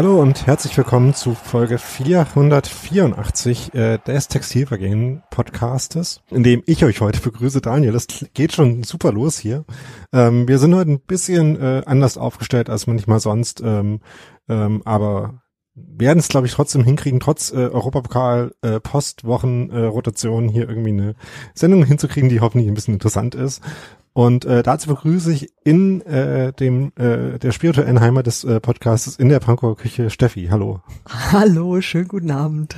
Hallo und herzlich willkommen zu Folge 484 äh, des Textilvergehen Podcastes, in dem ich euch heute begrüße. Daniel, das geht schon super los hier. Ähm, wir sind heute ein bisschen äh, anders aufgestellt als manchmal sonst, ähm, ähm, aber werden es, glaube ich, trotzdem hinkriegen, trotz äh, Europapokal äh, Postwochen äh, Rotation hier irgendwie eine Sendung hinzukriegen, die hoffentlich ein bisschen interessant ist. Und äh, dazu begrüße ich in äh, dem äh, der spirituellen Heimat des äh, Podcasts in der Pankower Küche Steffi. Hallo. Hallo, schönen guten Abend.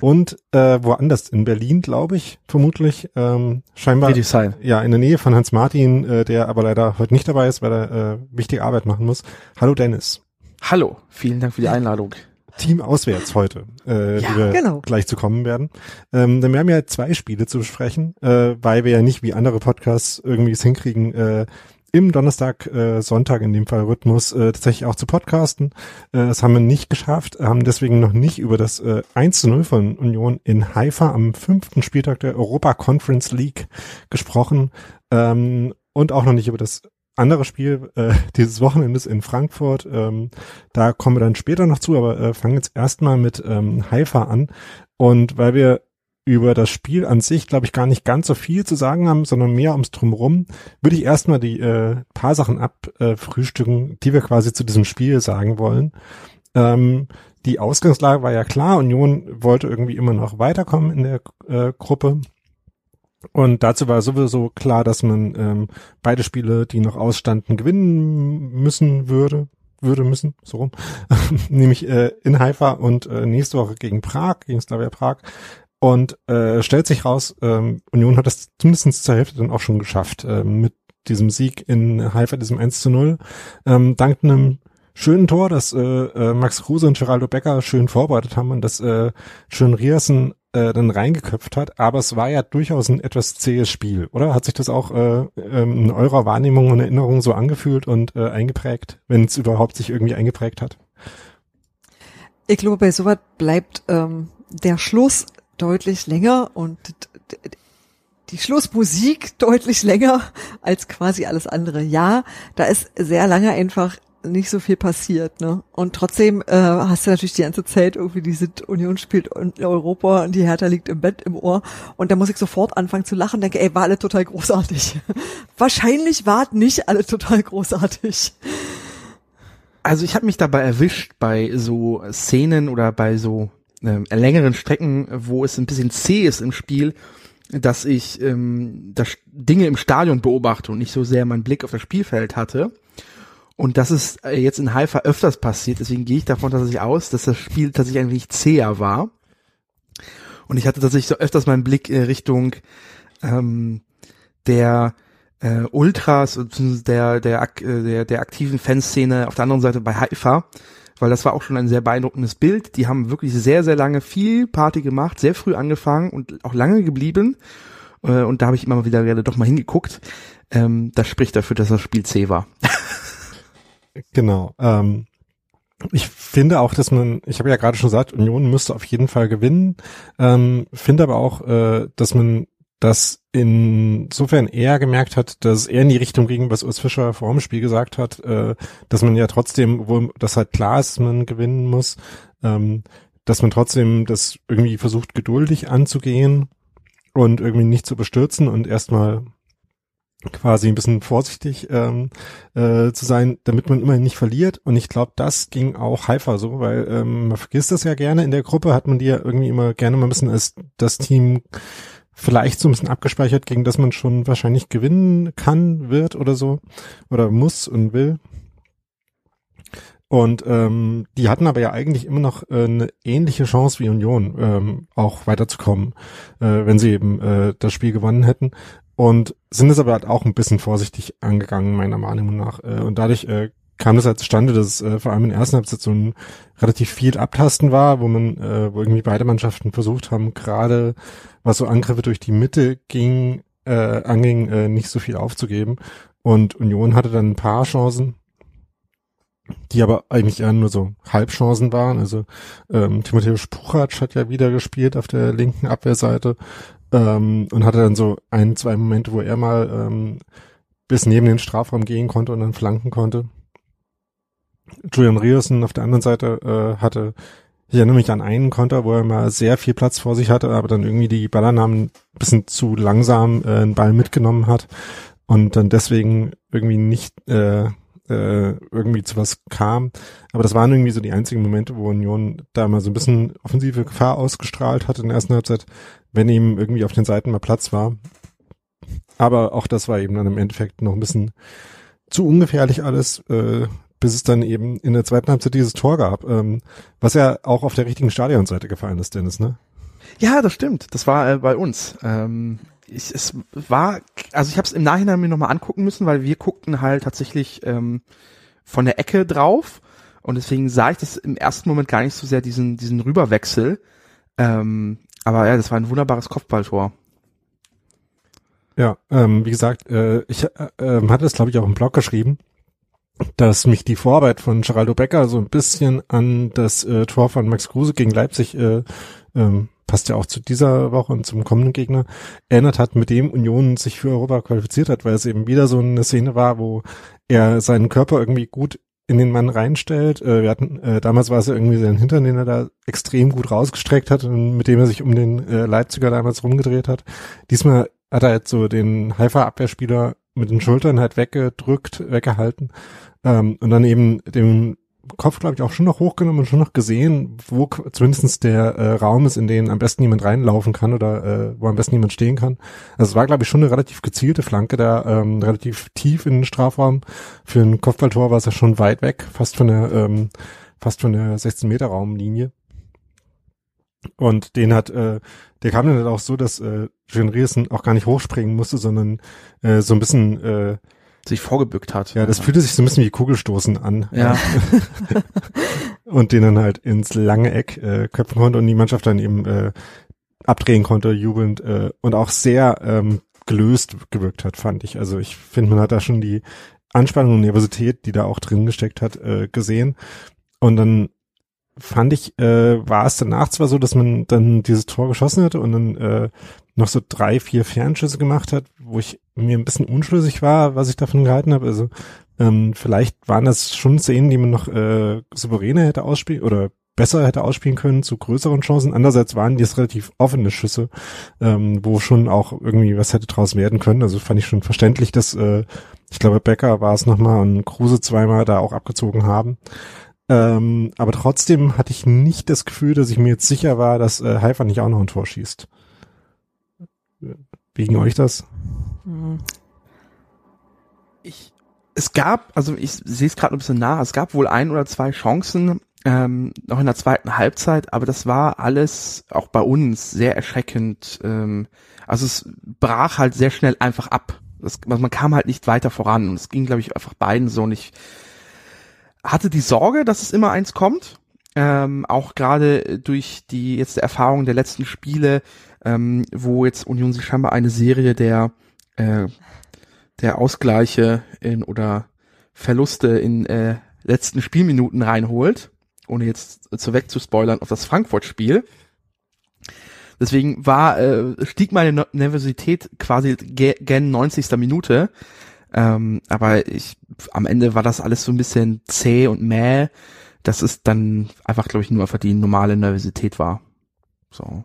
Und äh, woanders in Berlin, glaube ich, vermutlich ähm, scheinbar. sein. Ja, in der Nähe von Hans Martin, äh, der aber leider heute nicht dabei ist, weil er äh, wichtige Arbeit machen muss. Hallo Dennis. Hallo, vielen Dank für die Einladung. Team auswärts heute, äh, Ja, die wir genau. gleich zu kommen werden. Ähm, denn wir haben ja zwei Spiele zu besprechen, äh, weil wir ja nicht wie andere Podcasts irgendwie es hinkriegen, äh, im Donnerstag, äh, Sonntag in dem Fall Rhythmus äh, tatsächlich auch zu podcasten. Äh, das haben wir nicht geschafft, haben deswegen noch nicht über das äh, 1 zu 0 von Union in Haifa am fünften Spieltag der Europa Conference League gesprochen ähm, und auch noch nicht über das andere Spiel äh, dieses Wochenendes in Frankfurt. Ähm, da kommen wir dann später noch zu, aber äh, fangen jetzt erstmal mit ähm, Haifa an. Und weil wir über das Spiel an sich, glaube ich, gar nicht ganz so viel zu sagen haben, sondern mehr ums Drumherum, würde ich erstmal die äh, paar Sachen abfrühstücken, äh, die wir quasi zu diesem Spiel sagen wollen. Ähm, die Ausgangslage war ja klar, Union wollte irgendwie immer noch weiterkommen in der äh, Gruppe. Und dazu war sowieso klar, dass man ähm, beide Spiele, die noch ausstanden, gewinnen müssen würde, würde müssen, so rum. Nämlich äh, in Haifa und äh, nächste Woche gegen Prag, gegen Slavia Prag. Und äh, stellt sich raus, ähm, Union hat das zumindest zur Hälfte dann auch schon geschafft, ähm, mit diesem Sieg in Haifa, diesem 1 zu 0. Ähm, dank einem schönen Tor, das äh, äh, Max Kruse und Geraldo Becker schön vorbereitet haben und das äh, schön Riersen äh, dann reingeköpft hat. Aber es war ja durchaus ein etwas zähes Spiel, oder? Hat sich das auch äh, ähm, in eurer Wahrnehmung und Erinnerung so angefühlt und äh, eingeprägt, wenn es überhaupt sich irgendwie eingeprägt hat? Ich glaube, bei sowas bleibt ähm, der Schluss deutlich länger und die Schlussmusik deutlich länger als quasi alles andere. Ja, da ist sehr lange einfach nicht so viel passiert, ne? Und trotzdem äh, hast du natürlich die ganze Zeit irgendwie diese Union spielt in Europa und die Hertha liegt im Bett im Ohr und da muss ich sofort anfangen zu lachen, denke, ey, war alle total großartig. Wahrscheinlich war nicht alle total großartig. Also ich habe mich dabei erwischt bei so Szenen oder bei so ähm, längeren Strecken, wo es ein bisschen zäh ist im Spiel, dass ich ähm, das Dinge im Stadion beobachte und nicht so sehr meinen Blick auf das Spielfeld hatte. Und das ist äh, jetzt in Haifa öfters passiert, deswegen gehe ich davon tatsächlich aus, dass das Spiel tatsächlich ein wenig zäher war. Und ich hatte tatsächlich so öfters meinen Blick in Richtung ähm, der äh, Ultras und der der, äh, der der aktiven Fanszene auf der anderen Seite bei Haifa, weil das war auch schon ein sehr beeindruckendes Bild. Die haben wirklich sehr sehr lange viel Party gemacht, sehr früh angefangen und auch lange geblieben. Äh, und da habe ich immer wieder gerne doch mal hingeguckt. Ähm, das spricht dafür, dass das Spiel zäh war. Genau. Ähm, ich finde auch, dass man, ich habe ja gerade schon gesagt, Union müsste auf jeden Fall gewinnen. Ähm, finde aber auch, äh, dass man das insofern eher gemerkt hat, dass eher in die Richtung ging, was Urs Fischer vor dem Spiel gesagt hat, äh, dass man ja trotzdem, wo das halt klar ist, man gewinnen muss, ähm, dass man trotzdem das irgendwie versucht, geduldig anzugehen und irgendwie nicht zu bestürzen und erstmal quasi ein bisschen vorsichtig ähm, äh, zu sein, damit man immerhin nicht verliert. Und ich glaube, das ging auch Haifa so, weil ähm, man vergisst das ja gerne. In der Gruppe hat man die ja irgendwie immer gerne mal ein bisschen als das Team vielleicht so ein bisschen abgespeichert, gegen das man schon wahrscheinlich gewinnen kann, wird oder so. Oder muss und will. Und ähm, die hatten aber ja eigentlich immer noch äh, eine ähnliche Chance wie Union, ähm, auch weiterzukommen, äh, wenn sie eben äh, das Spiel gewonnen hätten. Und sind es aber halt auch ein bisschen vorsichtig angegangen, meiner Wahrnehmung nach. Äh, und dadurch äh, kam das halt zustande, dass äh, vor allem in der ersten Halbzeit so ein relativ viel Abtasten war, wo man, äh, wo irgendwie beide Mannschaften versucht haben, gerade was so Angriffe durch die Mitte ging, äh, anging, äh, nicht so viel aufzugeben. Und Union hatte dann ein paar Chancen, die aber eigentlich eher nur so Halbchancen waren. Also ähm, Timotheus Puchac hat ja wieder gespielt auf der linken Abwehrseite ähm, und hatte dann so ein, zwei Momente, wo er mal ähm, bis neben den Strafraum gehen konnte und dann flanken konnte. Julian Rierson auf der anderen Seite äh, hatte. Ich erinnere mich an einen Konter, wo er mal sehr viel Platz vor sich hatte, aber dann irgendwie die Ballernamen ein bisschen zu langsam äh, einen Ball mitgenommen hat und dann deswegen irgendwie nicht äh, äh, irgendwie zu was kam. Aber das waren irgendwie so die einzigen Momente, wo Union da mal so ein bisschen offensive Gefahr ausgestrahlt hat in der ersten Halbzeit, wenn ihm irgendwie auf den Seiten mal Platz war. Aber auch das war eben dann im Endeffekt noch ein bisschen zu ungefährlich alles, äh, bis es dann eben in der zweiten Halbzeit dieses Tor gab, ähm, was ja auch auf der richtigen Stadionseite gefallen ist, Dennis, ne? Ja, das stimmt. Das war äh, bei uns. Ähm, ich, es war, also ich habe es im Nachhinein mir nochmal angucken müssen, weil wir guckten halt tatsächlich ähm, von der Ecke drauf und deswegen sah ich das im ersten Moment gar nicht so sehr diesen diesen Rüberwechsel. Ähm, aber ja, das war ein wunderbares Kopfballtor. Ja, ähm, wie gesagt, äh, ich äh, äh, hatte es glaube ich auch im Blog geschrieben, dass mich die Vorarbeit von Geraldo Becker so ein bisschen an das äh, Tor von Max Kruse gegen Leipzig äh, ähm, passt ja auch zu dieser Woche und zum kommenden Gegner, erinnert hat, mit dem Union sich für Europa qualifiziert hat, weil es eben wieder so eine Szene war, wo er seinen Körper irgendwie gut in den Mann reinstellt. Äh, wir hatten, äh, damals war es ja irgendwie sein Hintern, den er da extrem gut rausgestreckt hat und mit dem er sich um den äh, Leipziger damals rumgedreht hat. Diesmal hat er jetzt so den Haifa-Abwehrspieler mit den Schultern halt weggedrückt, weggehalten ähm, und dann eben dem Kopf, glaube ich, auch schon noch hochgenommen und schon noch gesehen, wo zumindestens der äh, Raum ist, in den am besten jemand reinlaufen kann oder äh, wo am besten jemand stehen kann. Also es war, glaube ich, schon eine relativ gezielte Flanke da, ähm, relativ tief in den Strafraum. Für ein Kopfballtor war es ja schon weit weg, fast von der, ähm, fast von der 16-Meter-Raumlinie. Und den hat, äh, der kam dann halt auch so, dass äh, Jean Rierson auch gar nicht hochspringen musste, sondern äh, so ein bisschen äh, sich vorgebückt hat. Ja, das fühlte sich so ein bisschen wie Kugelstoßen an. Ja. und den dann halt ins lange Eck äh, köpfen konnte und die Mannschaft dann eben äh, abdrehen konnte, jubelnd äh, und auch sehr ähm, gelöst gewirkt hat, fand ich. Also ich finde, man hat da schon die Anspannung und Nervosität, die da auch drin gesteckt hat, äh, gesehen. Und dann fand ich, äh, war es danach zwar so, dass man dann dieses Tor geschossen hatte und dann äh, noch so drei, vier Fernschüsse gemacht hat, wo ich mir ein bisschen unschlüssig war, was ich davon gehalten habe. Also ähm, vielleicht waren das schon Szenen, die man noch äh, souveräner hätte ausspielen oder besser hätte ausspielen können zu größeren Chancen. Andererseits waren die es relativ offene Schüsse, ähm, wo schon auch irgendwie was hätte draus werden können. Also fand ich schon verständlich, dass äh, ich glaube Becker war es nochmal und Kruse zweimal da auch abgezogen haben. Ähm, aber trotzdem hatte ich nicht das Gefühl, dass ich mir jetzt sicher war, dass äh, Haifa nicht auch noch ein Tor schießt. Wie ging euch das? Ich, es gab, also ich sehe es gerade ein bisschen nach, es gab wohl ein oder zwei Chancen ähm, noch in der zweiten Halbzeit, aber das war alles auch bei uns sehr erschreckend. Ähm, also es brach halt sehr schnell einfach ab. Das, man kam halt nicht weiter voran und es ging, glaube ich, einfach beiden so nicht hatte die Sorge, dass es immer eins kommt. Ähm, auch gerade durch die jetzt Erfahrung der letzten Spiele, ähm, wo jetzt Union sich scheinbar eine Serie der äh, der Ausgleiche in oder Verluste in äh, letzten Spielminuten reinholt, ohne jetzt zu wegzuspoilern auf das Frankfurt-Spiel. Deswegen war äh, stieg meine Nervosität quasi gen 90. Minute ähm, aber ich, am Ende war das alles so ein bisschen zäh und mäh, dass es dann einfach, glaube ich, nur einfach die normale Nervosität war. So.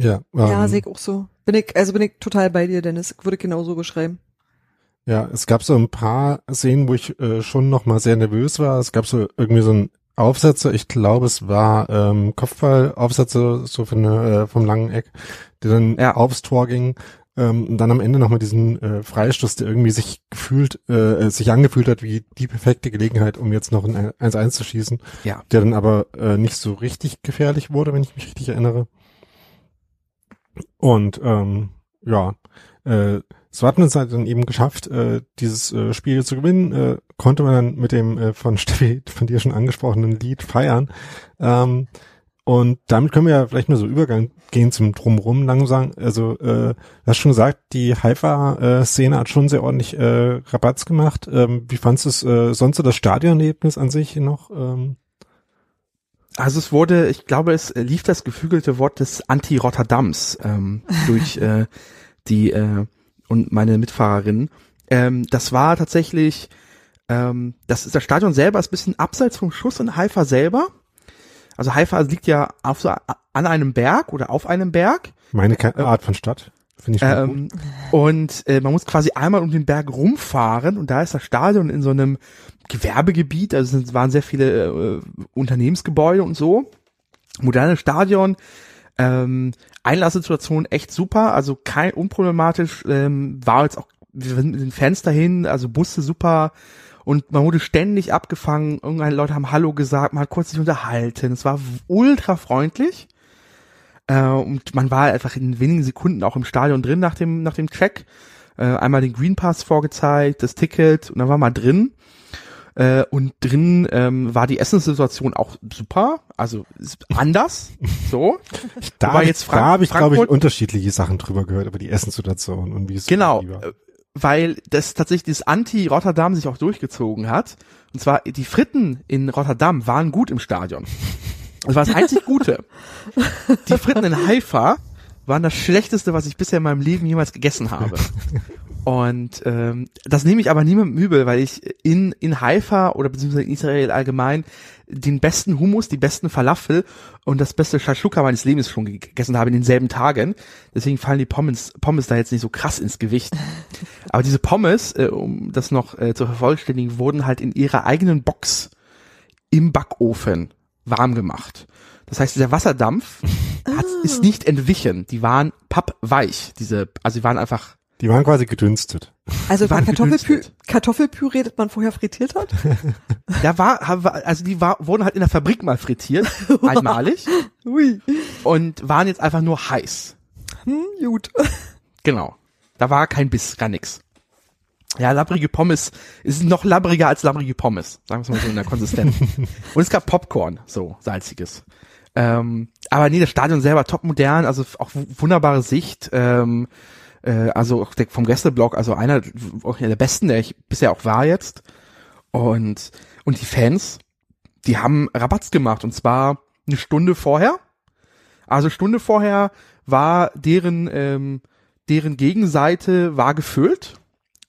Ja, ähm, ja, sehe ich auch so. Bin ich, also bin ich total bei dir, Dennis. Wurde genauso geschrieben. Ja, es gab so ein paar Szenen, wo ich äh, schon noch mal sehr nervös war. Es gab so irgendwie so ein Aufsätze, ich glaube, es war ähm, Kopfballaufsätze so von, äh, vom langen Eck, der dann ja. aufs Tor ging. Ähm, und dann am Ende nochmal diesen äh, Freistoß, der irgendwie sich gefühlt, äh, sich angefühlt hat wie die perfekte Gelegenheit, um jetzt noch ein 1-1 zu schießen. Ja. Der dann aber äh, nicht so richtig gefährlich wurde, wenn ich mich richtig erinnere. Und ähm, ja, äh, so hat halt dann eben geschafft, äh, dieses äh, Spiel zu gewinnen. Äh, konnte man dann mit dem äh, von Steffi, von dir schon angesprochenen Lied feiern. Ähm, und damit können wir ja vielleicht mal so Übergang gehen zum Drumrum langsam. Also, äh, du hast schon gesagt, die Haifa-Szene hat schon sehr ordentlich äh, Rabatz gemacht. Ähm, wie fandst du es äh, sonst so das Stadionerlebnis an sich noch? Ähm? Also es wurde, ich glaube, es lief das geflügelte Wort des Anti-Rotterdams ähm, durch äh, die äh, und meine Mitfahrerin. Ähm, das war tatsächlich Ähm, das, ist das Stadion selber ist ein bisschen abseits vom Schuss in Haifa selber. Also Haifa liegt ja auf so, an einem Berg oder auf einem Berg. Meine Ke Art von Stadt. Finde ich. Ähm, und äh, man muss quasi einmal um den Berg rumfahren und da ist das Stadion in so einem Gewerbegebiet, also es waren sehr viele äh, Unternehmensgebäude und so. Modernes Stadion, ähm, Einlasssituation echt super, also kein unproblematisch, ähm, war jetzt auch, wir sind mit den Fans dahin, also Busse super und man wurde ständig abgefangen, irgendwelche Leute haben Hallo gesagt, man hat kurz sich unterhalten, es war ultra freundlich. Äh, und man war einfach in wenigen Sekunden auch im Stadion drin nach dem, nach dem Check. Äh, einmal den Green Pass vorgezeigt, das Ticket und dann war man drin. Äh, und drin ähm, war die Essenssituation auch super, also anders. So. Da, hab ich- jetzt Frank- da habe ich, glaube ich, unterschiedliche Sachen drüber gehört, über die Essenssituation und wie es Genau, war. äh, weil das tatsächlich das Anti-Rotterdam sich auch durchgezogen hat. Und zwar die Fritten in Rotterdam waren gut im Stadion. Das war das einzig Gute. Die Fritten in Haifa waren das Schlechteste, was ich bisher in meinem Leben jemals gegessen habe. Und ähm, das nehme ich aber niemandem übel, weil ich in, in Haifa oder beziehungsweise in Israel allgemein den besten Hummus, die besten Falafel und das beste Shashuka meines Lebens schon gegessen habe in denselben Tagen. Deswegen fallen die Pommes, Pommes da jetzt nicht so krass ins Gewicht. Aber diese Pommes, äh, um das noch äh, zu vervollständigen, wurden halt in ihrer eigenen Box im Backofen warm gemacht. Das heißt, dieser Wasserdampf hat, ist nicht entwichen. Die waren pappweich. Diese, also die waren einfach Die waren quasi gedünstet. Also Die waren war Kartoffelpü. Kartoffelpüree, das man vorher frittiert hat? Da war, war- also die war, wurden halt in der Fabrik mal frittiert, einmalig, Ui. und waren jetzt einfach nur heiß. Hm, gut. Genau. Da war kein Biss, gar nix. Ja, labbrige Pommes ist noch labbriger als labbrige Pommes, sagen wir mal so in der Konsistenz. und es gab Popcorn, so salziges. Ähm, aber nee, das Stadion selber top modern, also auch wu- wunderbare Sicht. Ähm, äh, also auch der, vom Gästeblock, also einer der besten, der ich bisher auch war jetzt. Und und die Fans, die haben Rabatz gemacht und zwar eine Stunde vorher. Also Stunde vorher war deren ähm, deren Gegenseite war gefüllt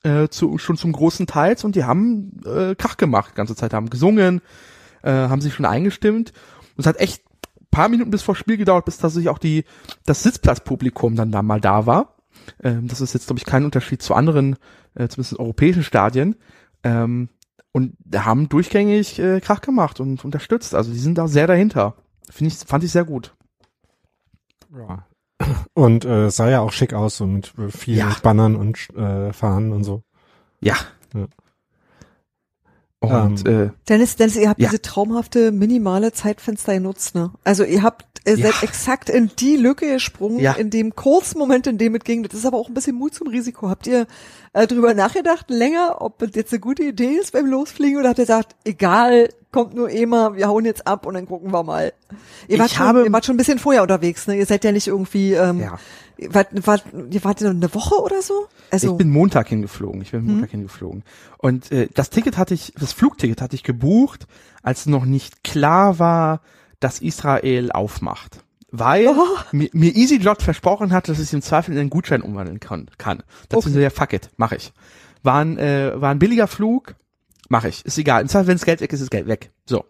äh, zu, schon zum großen Teils und die haben äh, Krach gemacht, ganze Zeit haben gesungen, äh, haben sich schon eingestimmt und es hat echt paar Minuten bis vor Spiel gedauert, bis tatsächlich auch die das Sitzplatzpublikum dann da mal da war. Ähm, das ist jetzt glaube ich kein Unterschied zu anderen, äh, zumindest europäischen Stadien. Ähm, und haben durchgängig äh, Krach gemacht und unterstützt. Also die sind da sehr dahinter. Finde ich, fand ich sehr gut. Ja. Und äh, sah ja auch schick aus, so mit äh, vielen Ja. Bannern und äh, Fahnen und so. Ja. Ja. Und Ähm, äh, Dennis, Dennis, ihr habt Ja. diese traumhafte minimale Zeitfenster genutzt, ne? Also ihr habt ihr Ja. seid exakt in die Lücke gesprungen, Ja. in dem kurzen Moment, in dem es ging. Das ist aber auch ein bisschen Mut zum Risiko. Habt ihr äh, drüber nachgedacht länger, ob es jetzt eine gute Idee ist beim Losfliegen oder habt ihr gesagt, egal, kommt nur immer, wir hauen jetzt ab und dann gucken wir mal. Ihr Ich wart, schon, habe- ihr wart schon ein bisschen vorher unterwegs, ne? Ihr seid ja nicht irgendwie, ähm, Ja. ihr wart, wart, ihr wart ja eine Woche oder so? Also Ich bin Montag hingeflogen. Ich bin Montag hingeflogen. Und äh, das Ticket hatte ich, das Flugticket hatte ich gebucht, als noch nicht klar war, dass Israel aufmacht. Weil Oh. mir, mir EasyJot versprochen hat, dass ich im Zweifel in einen Gutschein umwandeln kann. kann. Dazu Okay. ja, fuck it, mach ich. War ein, äh, war ein billiger Flug, mache ich. Ist egal. Im Zweifel, wenn das Geld weg ist, ist Geld weg. So.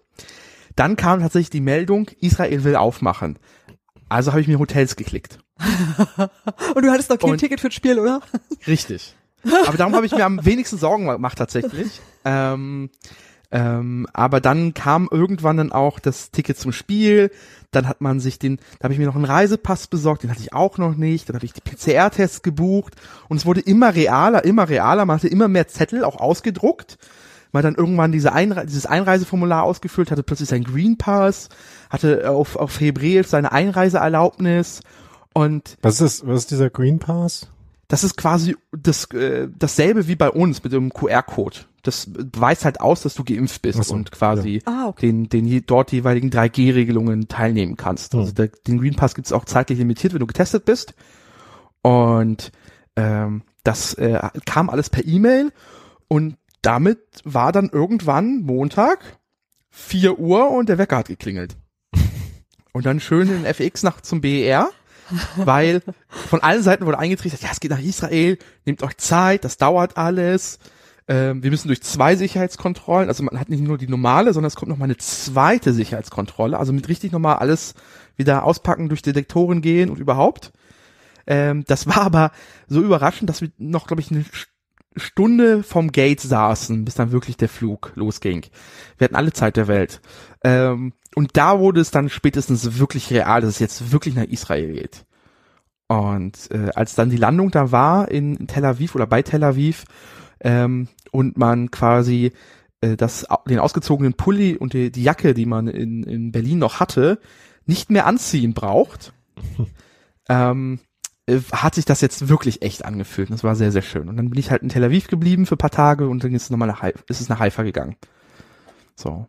Dann kam tatsächlich die Meldung, Israel will aufmachen. Also habe ich mir Hotels geklickt. und du hattest noch kein und- Ticket fürs Spiel, oder? Richtig. Aber darum habe ich mir am wenigsten Sorgen gemacht tatsächlich. Ähm, ähm, aber dann kam irgendwann dann auch das Ticket zum Spiel. Dann hat man sich den, da habe ich mir noch einen Reisepass besorgt, den hatte ich auch noch nicht. Dann habe ich die PCR-Tests gebucht und es wurde immer realer, immer realer. Man hatte immer mehr Zettel auch ausgedruckt. Man hat dann irgendwann diese Einre dieses Einreiseformular ausgefüllt, hatte plötzlich seinen Green Pass, hatte auf, auf Hebräisch seine Einreiseerlaubnis und Was ist, was ist dieser Green Pass? das ist quasi das, äh, dasselbe wie bei uns mit dem QR-Code. Das weist halt aus, dass du geimpft bist so, und quasi Ah, okay. den, den je- dort jeweiligen 3G-Regelungen teilnehmen kannst. Also Hm. der, den Green Pass gibt's auch zeitlich limitiert, wenn du getestet bist. Und ähm, das äh, kam alles per E-Mail und damit war dann irgendwann Montag 4 Uhr und der Wecker hat geklingelt. Und dann schön in FX nach zum BER, weil von allen Seiten wurde eingetrichtert, ja, es geht nach Israel, nehmt euch Zeit, das dauert alles. ähm, wir müssen durch zwei Sicherheitskontrollen, also man hat nicht nur die normale, sondern es kommt noch mal eine zweite Sicherheitskontrolle, also mit richtig normal alles wieder auspacken, durch Detektoren gehen und überhaupt. Ähm, das war aber so überraschend, dass wir noch, glaube ich, eine Stunde vom Gate saßen, bis dann wirklich der Flug losging. Wir hatten alle Zeit der Welt. Ähm, und da wurde es dann spätestens wirklich real, dass es jetzt wirklich nach Israel geht. Und äh, als dann die Landung da war in Tel Aviv oder bei Tel Aviv ähm, und man quasi äh, das, den ausgezogenen Pulli und die, die Jacke, die man in, in Berlin noch hatte, nicht mehr anziehen braucht, ähm, äh, hat sich das jetzt wirklich echt angefühlt. Und das war sehr, sehr schön. Und dann bin ich halt in Tel Aviv geblieben für paar Tage und dann ist es nochmal nach, Haifa, ist es nach Haifa gegangen. So.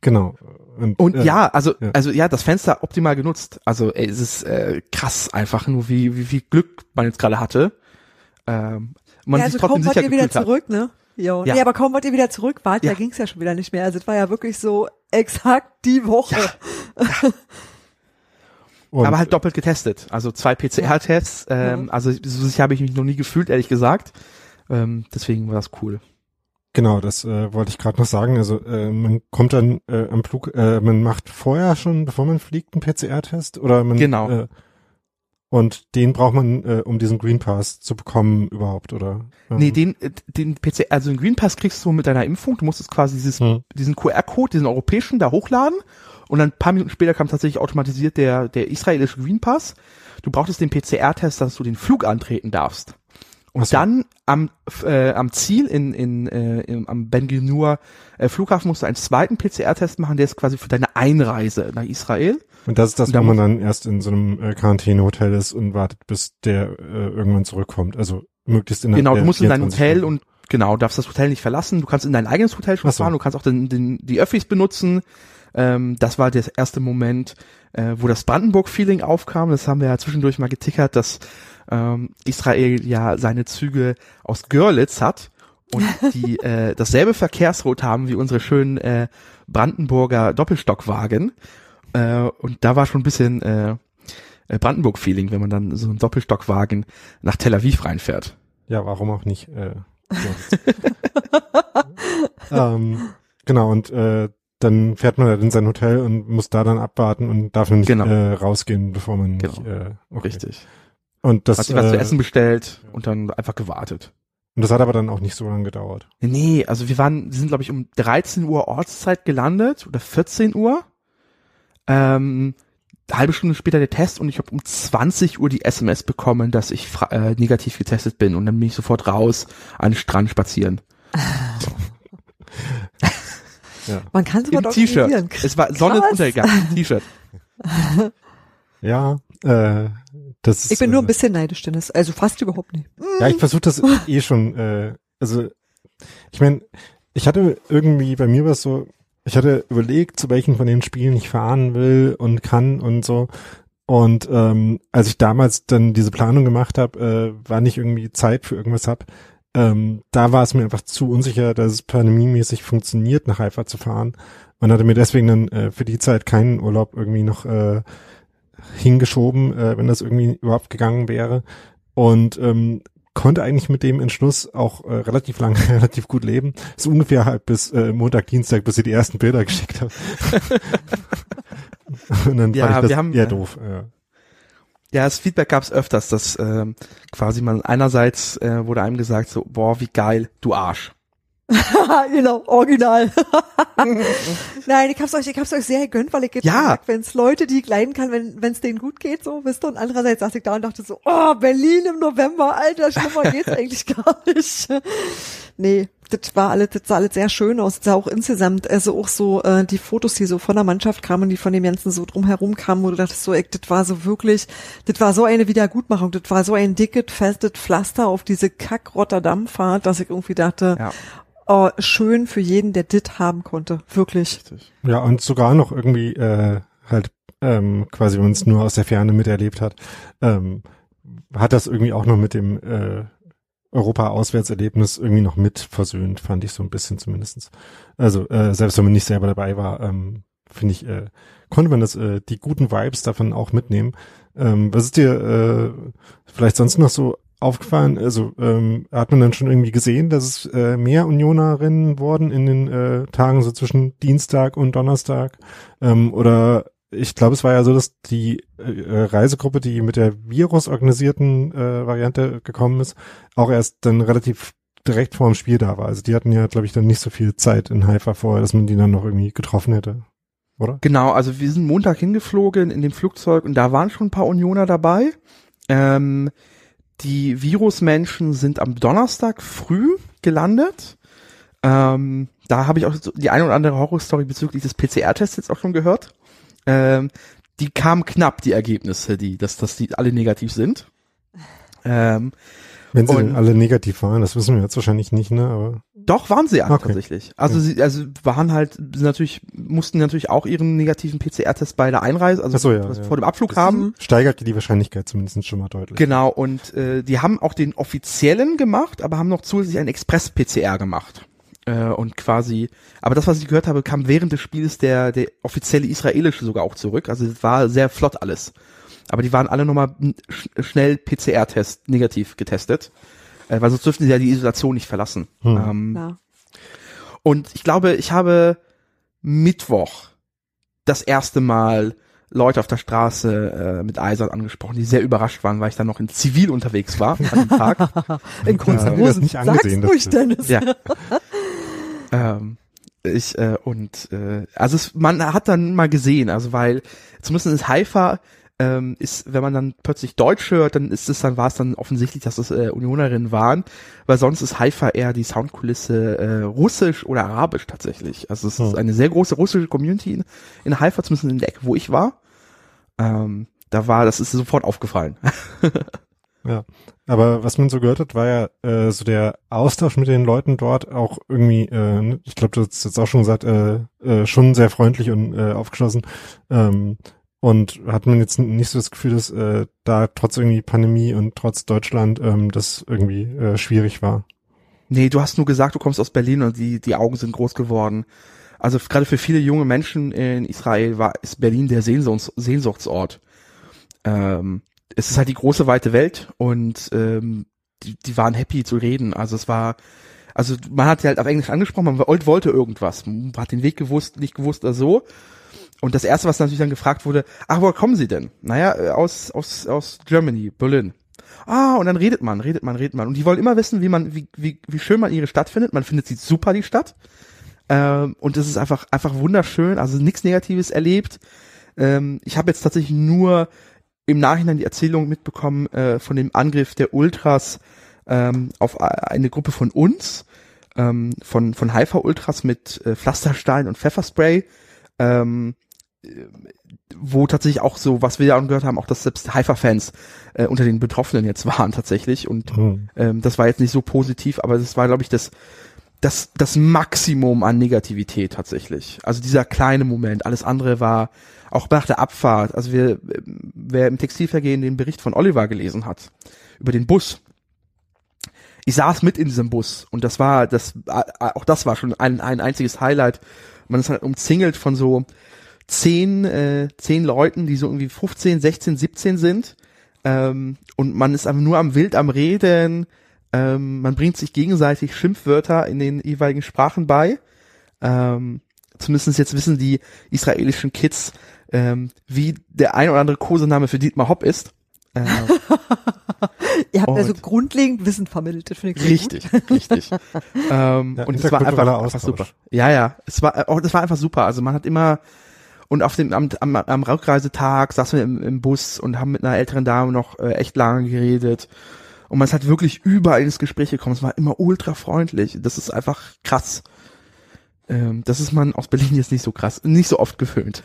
Genau. Und, und äh, ja, also ja. also ja, das Fenster optimal genutzt. Also ey, es ist äh, krass einfach nur, wie wie viel Glück man jetzt gerade hatte. Ähm, man ja, also sich trotzdem kaum wart sicher ihr wieder hat. zurück, ne? Jo. Ja. Nee, aber kaum wart ihr wieder zurück wart, Ja. da ging's ja schon wieder nicht mehr. Also es war ja wirklich so exakt die Woche. und, aber halt doppelt getestet. Also zwei PCR-Tests. Ähm, Mhm. Also so sicher habe ich mich noch nie gefühlt, ehrlich gesagt. Ähm, deswegen war das cool. Genau, das äh, wollte ich gerade noch sagen. Also äh, man kommt dann äh, am Flug, äh, man macht vorher schon, bevor man fliegt, einen PCR-Test oder man Genau. äh, und den braucht man, äh, um diesen Green Pass zu bekommen überhaupt, oder? Ähm, Nee, den, äh, den PC, also den Green Pass kriegst du mit deiner Impfung. Du musstest quasi dieses, Hm. diesen QR-Code, diesen europäischen, da hochladen. Und dann ein paar Minuten später kam tatsächlich automatisiert der, der israelische Green Pass. Du brauchtest den PCR-Test, dass du den Flug antreten darfst. Und so. dann am, äh, am Ziel in, in, äh, im, am Ben Gurion äh, Flughafen musst du einen zweiten PCR-Test machen, der ist quasi für deine Einreise nach Israel. Und das ist das, wo man dann erst in so einem äh, Quarantänehotel ist und wartet, bis der äh, irgendwann zurückkommt. Also möglichst in der Genau, du musst in dein 24 Hotel Stunden. und genau, darfst das Hotel nicht verlassen. Du kannst in dein eigenes Hotel schon so. fahren, du kannst auch den, den, die Öffis benutzen. Ähm, das war der erste Moment, äh, wo das Brandenburg-Feeling aufkam. Das haben wir ja zwischendurch mal getickert, dass ähm, Israel ja seine Züge aus Görlitz hat und die äh, dasselbe Verkehrsrot haben wie unsere schönen äh, Brandenburger Doppelstockwagen. Äh, und da war schon ein bisschen äh, äh, Brandenburg-Feeling, wenn man dann so einen Doppelstockwagen nach Tel Aviv reinfährt. Ja, warum auch nicht? Äh, ähm, genau, und äh, dann fährt man halt in sein Hotel und muss da dann abwarten und darf nicht Genau. äh, rausgehen, bevor man nicht, Genau. äh, okay. Richtig. Und das, Hat sich was zu äh, essen bestellt und dann einfach gewartet. und das hat aber dann auch nicht so lange gedauert. Nee, also wir waren, wir sind glaube ich um 13 Uhr Ortszeit gelandet oder 14 Uhr. Ähm, eine halbe Stunde später der Test und ich habe um 20 Uhr die SMS bekommen, dass ich äh, negativ getestet bin und dann bin ich sofort raus an den Strand spazieren. Man kann T-Shirt. organisieren. Es war Sonne ist Krass. untergegangen. im T-Shirt. Ja, äh, das ist, Ich bin nur ein äh, bisschen neidisch, Dennis. Also fast überhaupt nicht. Ja, ich versuche das eh schon. Äh, also ich meine, ich hatte irgendwie bei mir was so, ich hatte überlegt, zu welchen von den Spielen ich fahren will und kann und so. Und ähm, als ich damals dann diese Planung gemacht habe, äh, wann ich irgendwie Zeit für irgendwas hab, ähm, da war es mir einfach zu unsicher, dass es pandemiemäßig funktioniert, nach Haifa zu fahren. Und hatte mir deswegen dann äh, für die Zeit keinen Urlaub irgendwie noch äh, hingeschoben, äh, wenn das irgendwie überhaupt gegangen wäre. Und ähm, konnte eigentlich mit dem Entschluss auch äh, relativ lang, relativ gut leben. So ungefähr halt bis äh, Montag, Dienstag, bis sie die ersten Bilder geschickt haben. Und dann Ja, fand ich das wir haben- eher doof. Ja. Ja, das Feedback gab es öfters, dass ähm, quasi man einerseits äh, wurde einem gesagt so, boah, wie geil, du Arsch. genau, original. Nein, ich hab's euch, ich hab's euch sehr gegönnt, weil ich jetzt Ja. mag, wenn es Leute, die ich leiden kann, wenn es denen gut geht, so, wisst ihr, und andererseits saß ich da und dachte so, oh, Berlin im November, alter, schlimmer geht's eigentlich gar nicht. Nee, das war alles, das sah alles sehr schön aus. Das sah auch insgesamt, also auch so, äh, die Fotos, die so von der Mannschaft kamen, die von dem Ganzen so drumherum kamen, wo du dachtest so, ey, das war so wirklich, das war so eine Wiedergutmachung, das war so ein dicket, festes Pflaster auf diese Kack-Rotterdam-Fahrt, dass ich irgendwie dachte, Ja, Oh, schön für jeden, der dit haben konnte. Wirklich. richtig. ja, und sogar noch irgendwie äh, halt ähm, quasi, wenn man es nur aus der Ferne miterlebt hat, ähm, hat das irgendwie auch noch mit dem äh, Europa-Auswärtserlebnis irgendwie noch mit versöhnt, fand ich so ein bisschen zumindestens. Also äh, selbst wenn man nicht selber dabei war, ähm, finde ich, äh, konnte man das äh, die guten Vibes davon auch mitnehmen. Ähm, was ist dir äh, vielleicht sonst noch so aufgefallen, also ähm, hat man dann schon irgendwie gesehen, dass es äh, mehr Unionerinnen wurden in den äh, Tagen so zwischen Dienstag und Donnerstag? Ähm, oder ich glaube, es war ja so, dass die äh, Reisegruppe, die mit der Virus organisierten äh, Variante gekommen ist, auch erst dann relativ direkt vor dem Spiel da war. Also die hatten ja, glaube ich, dann nicht so viel Zeit in Haifa vorher, dass man die dann noch irgendwie getroffen hätte. Oder? Genau, also wir sind Montag hingeflogen in dem Flugzeug und da waren schon ein paar Unioner dabei. Ähm, die Virusmenschen sind am Donnerstag früh gelandet. Ähm, da habe ich auch die eine oder andere Horrorstory bezüglich des PCR-Tests jetzt auch schon gehört. Ähm, die kamen knapp, die Ergebnisse, die, dass, dass die alle negativ sind. Ähm, Wenn sie Und- alle negativ waren, das wissen wir jetzt wahrscheinlich nicht, ne? Aber Doch, waren sie ja Okay. tatsächlich. Also sie, also waren halt sind natürlich, mussten natürlich auch ihren negativen PCR-Test bei der Einreise, also so, ja, was ja. vor dem Abflug Das haben. steigert die Wahrscheinlichkeit zumindest schon mal deutlich. Genau, und äh, die haben auch den offiziellen gemacht, aber haben noch zusätzlich einen Express-PCR gemacht. Äh, und quasi, aber das, was ich gehört habe, kam während des Spiels der, der offizielle israelische sogar auch zurück. Also es war sehr flott alles. Aber die waren alle nochmal sch schnell PCR-Test negativ getestet. Äh, weil sonst dürften sie ja die Isolation nicht verlassen. Hm. Ähm, Ja. und ich glaube, ich habe Mittwoch das erste Mal Leute auf der Straße äh, mit Eisern angesprochen, die sehr überrascht waren, weil ich dann noch in Zivil unterwegs war an dem Tag. In kurzen Hosen. nicht Sag's angesehen, dass ruhig, du- Dennis. Ja. ähm, ich äh, und äh, also es, man hat dann mal gesehen, also weil zumindest in Haifa ähm, ist, wenn man dann plötzlich Deutsch hört, dann ist es dann war es dann offensichtlich, dass es äh, Unionerinnen waren, weil sonst ist Haifa eher die Soundkulisse äh, russisch oder arabisch tatsächlich. Also es ist Hm. eine sehr große russische Community in, in Haifa, zumindest in der Ecke, wo ich war. Ähm, da war, das ist sofort aufgefallen. Aber was man so gehört hat, war ja äh, so der Austausch mit den Leuten dort auch irgendwie, äh, ne, ich glaube, du hast jetzt auch schon gesagt, äh, äh, schon sehr freundlich und äh, aufgeschlossen. Ähm, und hat man jetzt nicht so das Gefühl, dass äh, da trotz irgendwie Pandemie und trotz Deutschland ähm, das irgendwie äh, schwierig war. Nee, du hast nur gesagt, du kommst aus Berlin und die, die Augen sind groß geworden. Also gerade für viele junge Menschen in Israel war, ist Berlin der Sehnsuchts, Sehnsuchtsort. Ähm, es ist halt die große weite Welt und ähm, die, die waren happy zu reden. Also es war, also man hat sie halt auf Englisch angesprochen, man wollte, irgendwas, man hat den Weg gewusst, nicht gewusst oder so. Und das erste, was natürlich dann gefragt wurde, ach, woher kommen Sie denn? Naja, äh, aus, aus, aus Germany, Berlin. Ah, und dann redet man, redet man, redet man. Und die wollen immer wissen, wie man, wie, wie, wie schön man ihre Stadt findet. Man findet sie super, die Stadt. Ähm, und es ist einfach, einfach wunderschön. Also nichts Negatives erlebt. Ähm, ich habe jetzt tatsächlich nur im Nachhinein die Erzählung mitbekommen äh, von dem Angriff der Ultras ähm, auf eine Gruppe von uns, ähm, von, von Haifa Ultras mit äh, Pflasterstein und Pfefferspray. Ähm, wo tatsächlich auch so, was wir ja auch gehört haben, auch dass selbst Haifa-Fans äh, unter den Betroffenen jetzt waren tatsächlich und Hm. ähm, das war jetzt nicht so positiv, aber das war, glaube ich, das, das, das Maximum an Negativität tatsächlich. Also dieser kleine Moment, alles andere war auch nach der Abfahrt, also wir, wer im Textilvergehen den Bericht von Oliver gelesen hat, über den Bus, ich saß mit in diesem Bus und das war, das, äh, auch das war schon ein, ein einziges Highlight. Man ist halt umzingelt von so zehn, äh, zehn Leuten, die so irgendwie 15, 16, 17 sind. Ähm, und man ist einfach nur am Wild am Reden. Ähm, man bringt sich gegenseitig Schimpfwörter in den jeweiligen Sprachen bei. Ähm, zumindest jetzt wissen die israelischen Kids, ähm, wie der ein oder andere Kosename für Dietmar Hopp ist. Ähm, Ihr habt also Und- grundlegend Wissen vermittelt. Das finde ich Richtig, richtig. ähm, Ja, und es war einfach, einfach super. Ja, ja, es war, oh, das war einfach super. Also man hat immer und auf dem am, am, am Rückreisetag saßen wir im, im Bus und haben mit einer älteren Dame noch äh, echt lange geredet. Und man ist halt wirklich überall ins Gespräch gekommen. Es war immer ultra freundlich. Das ist einfach krass. Ähm, das ist man aus Berlin jetzt nicht so krass, nicht so oft gewöhnt.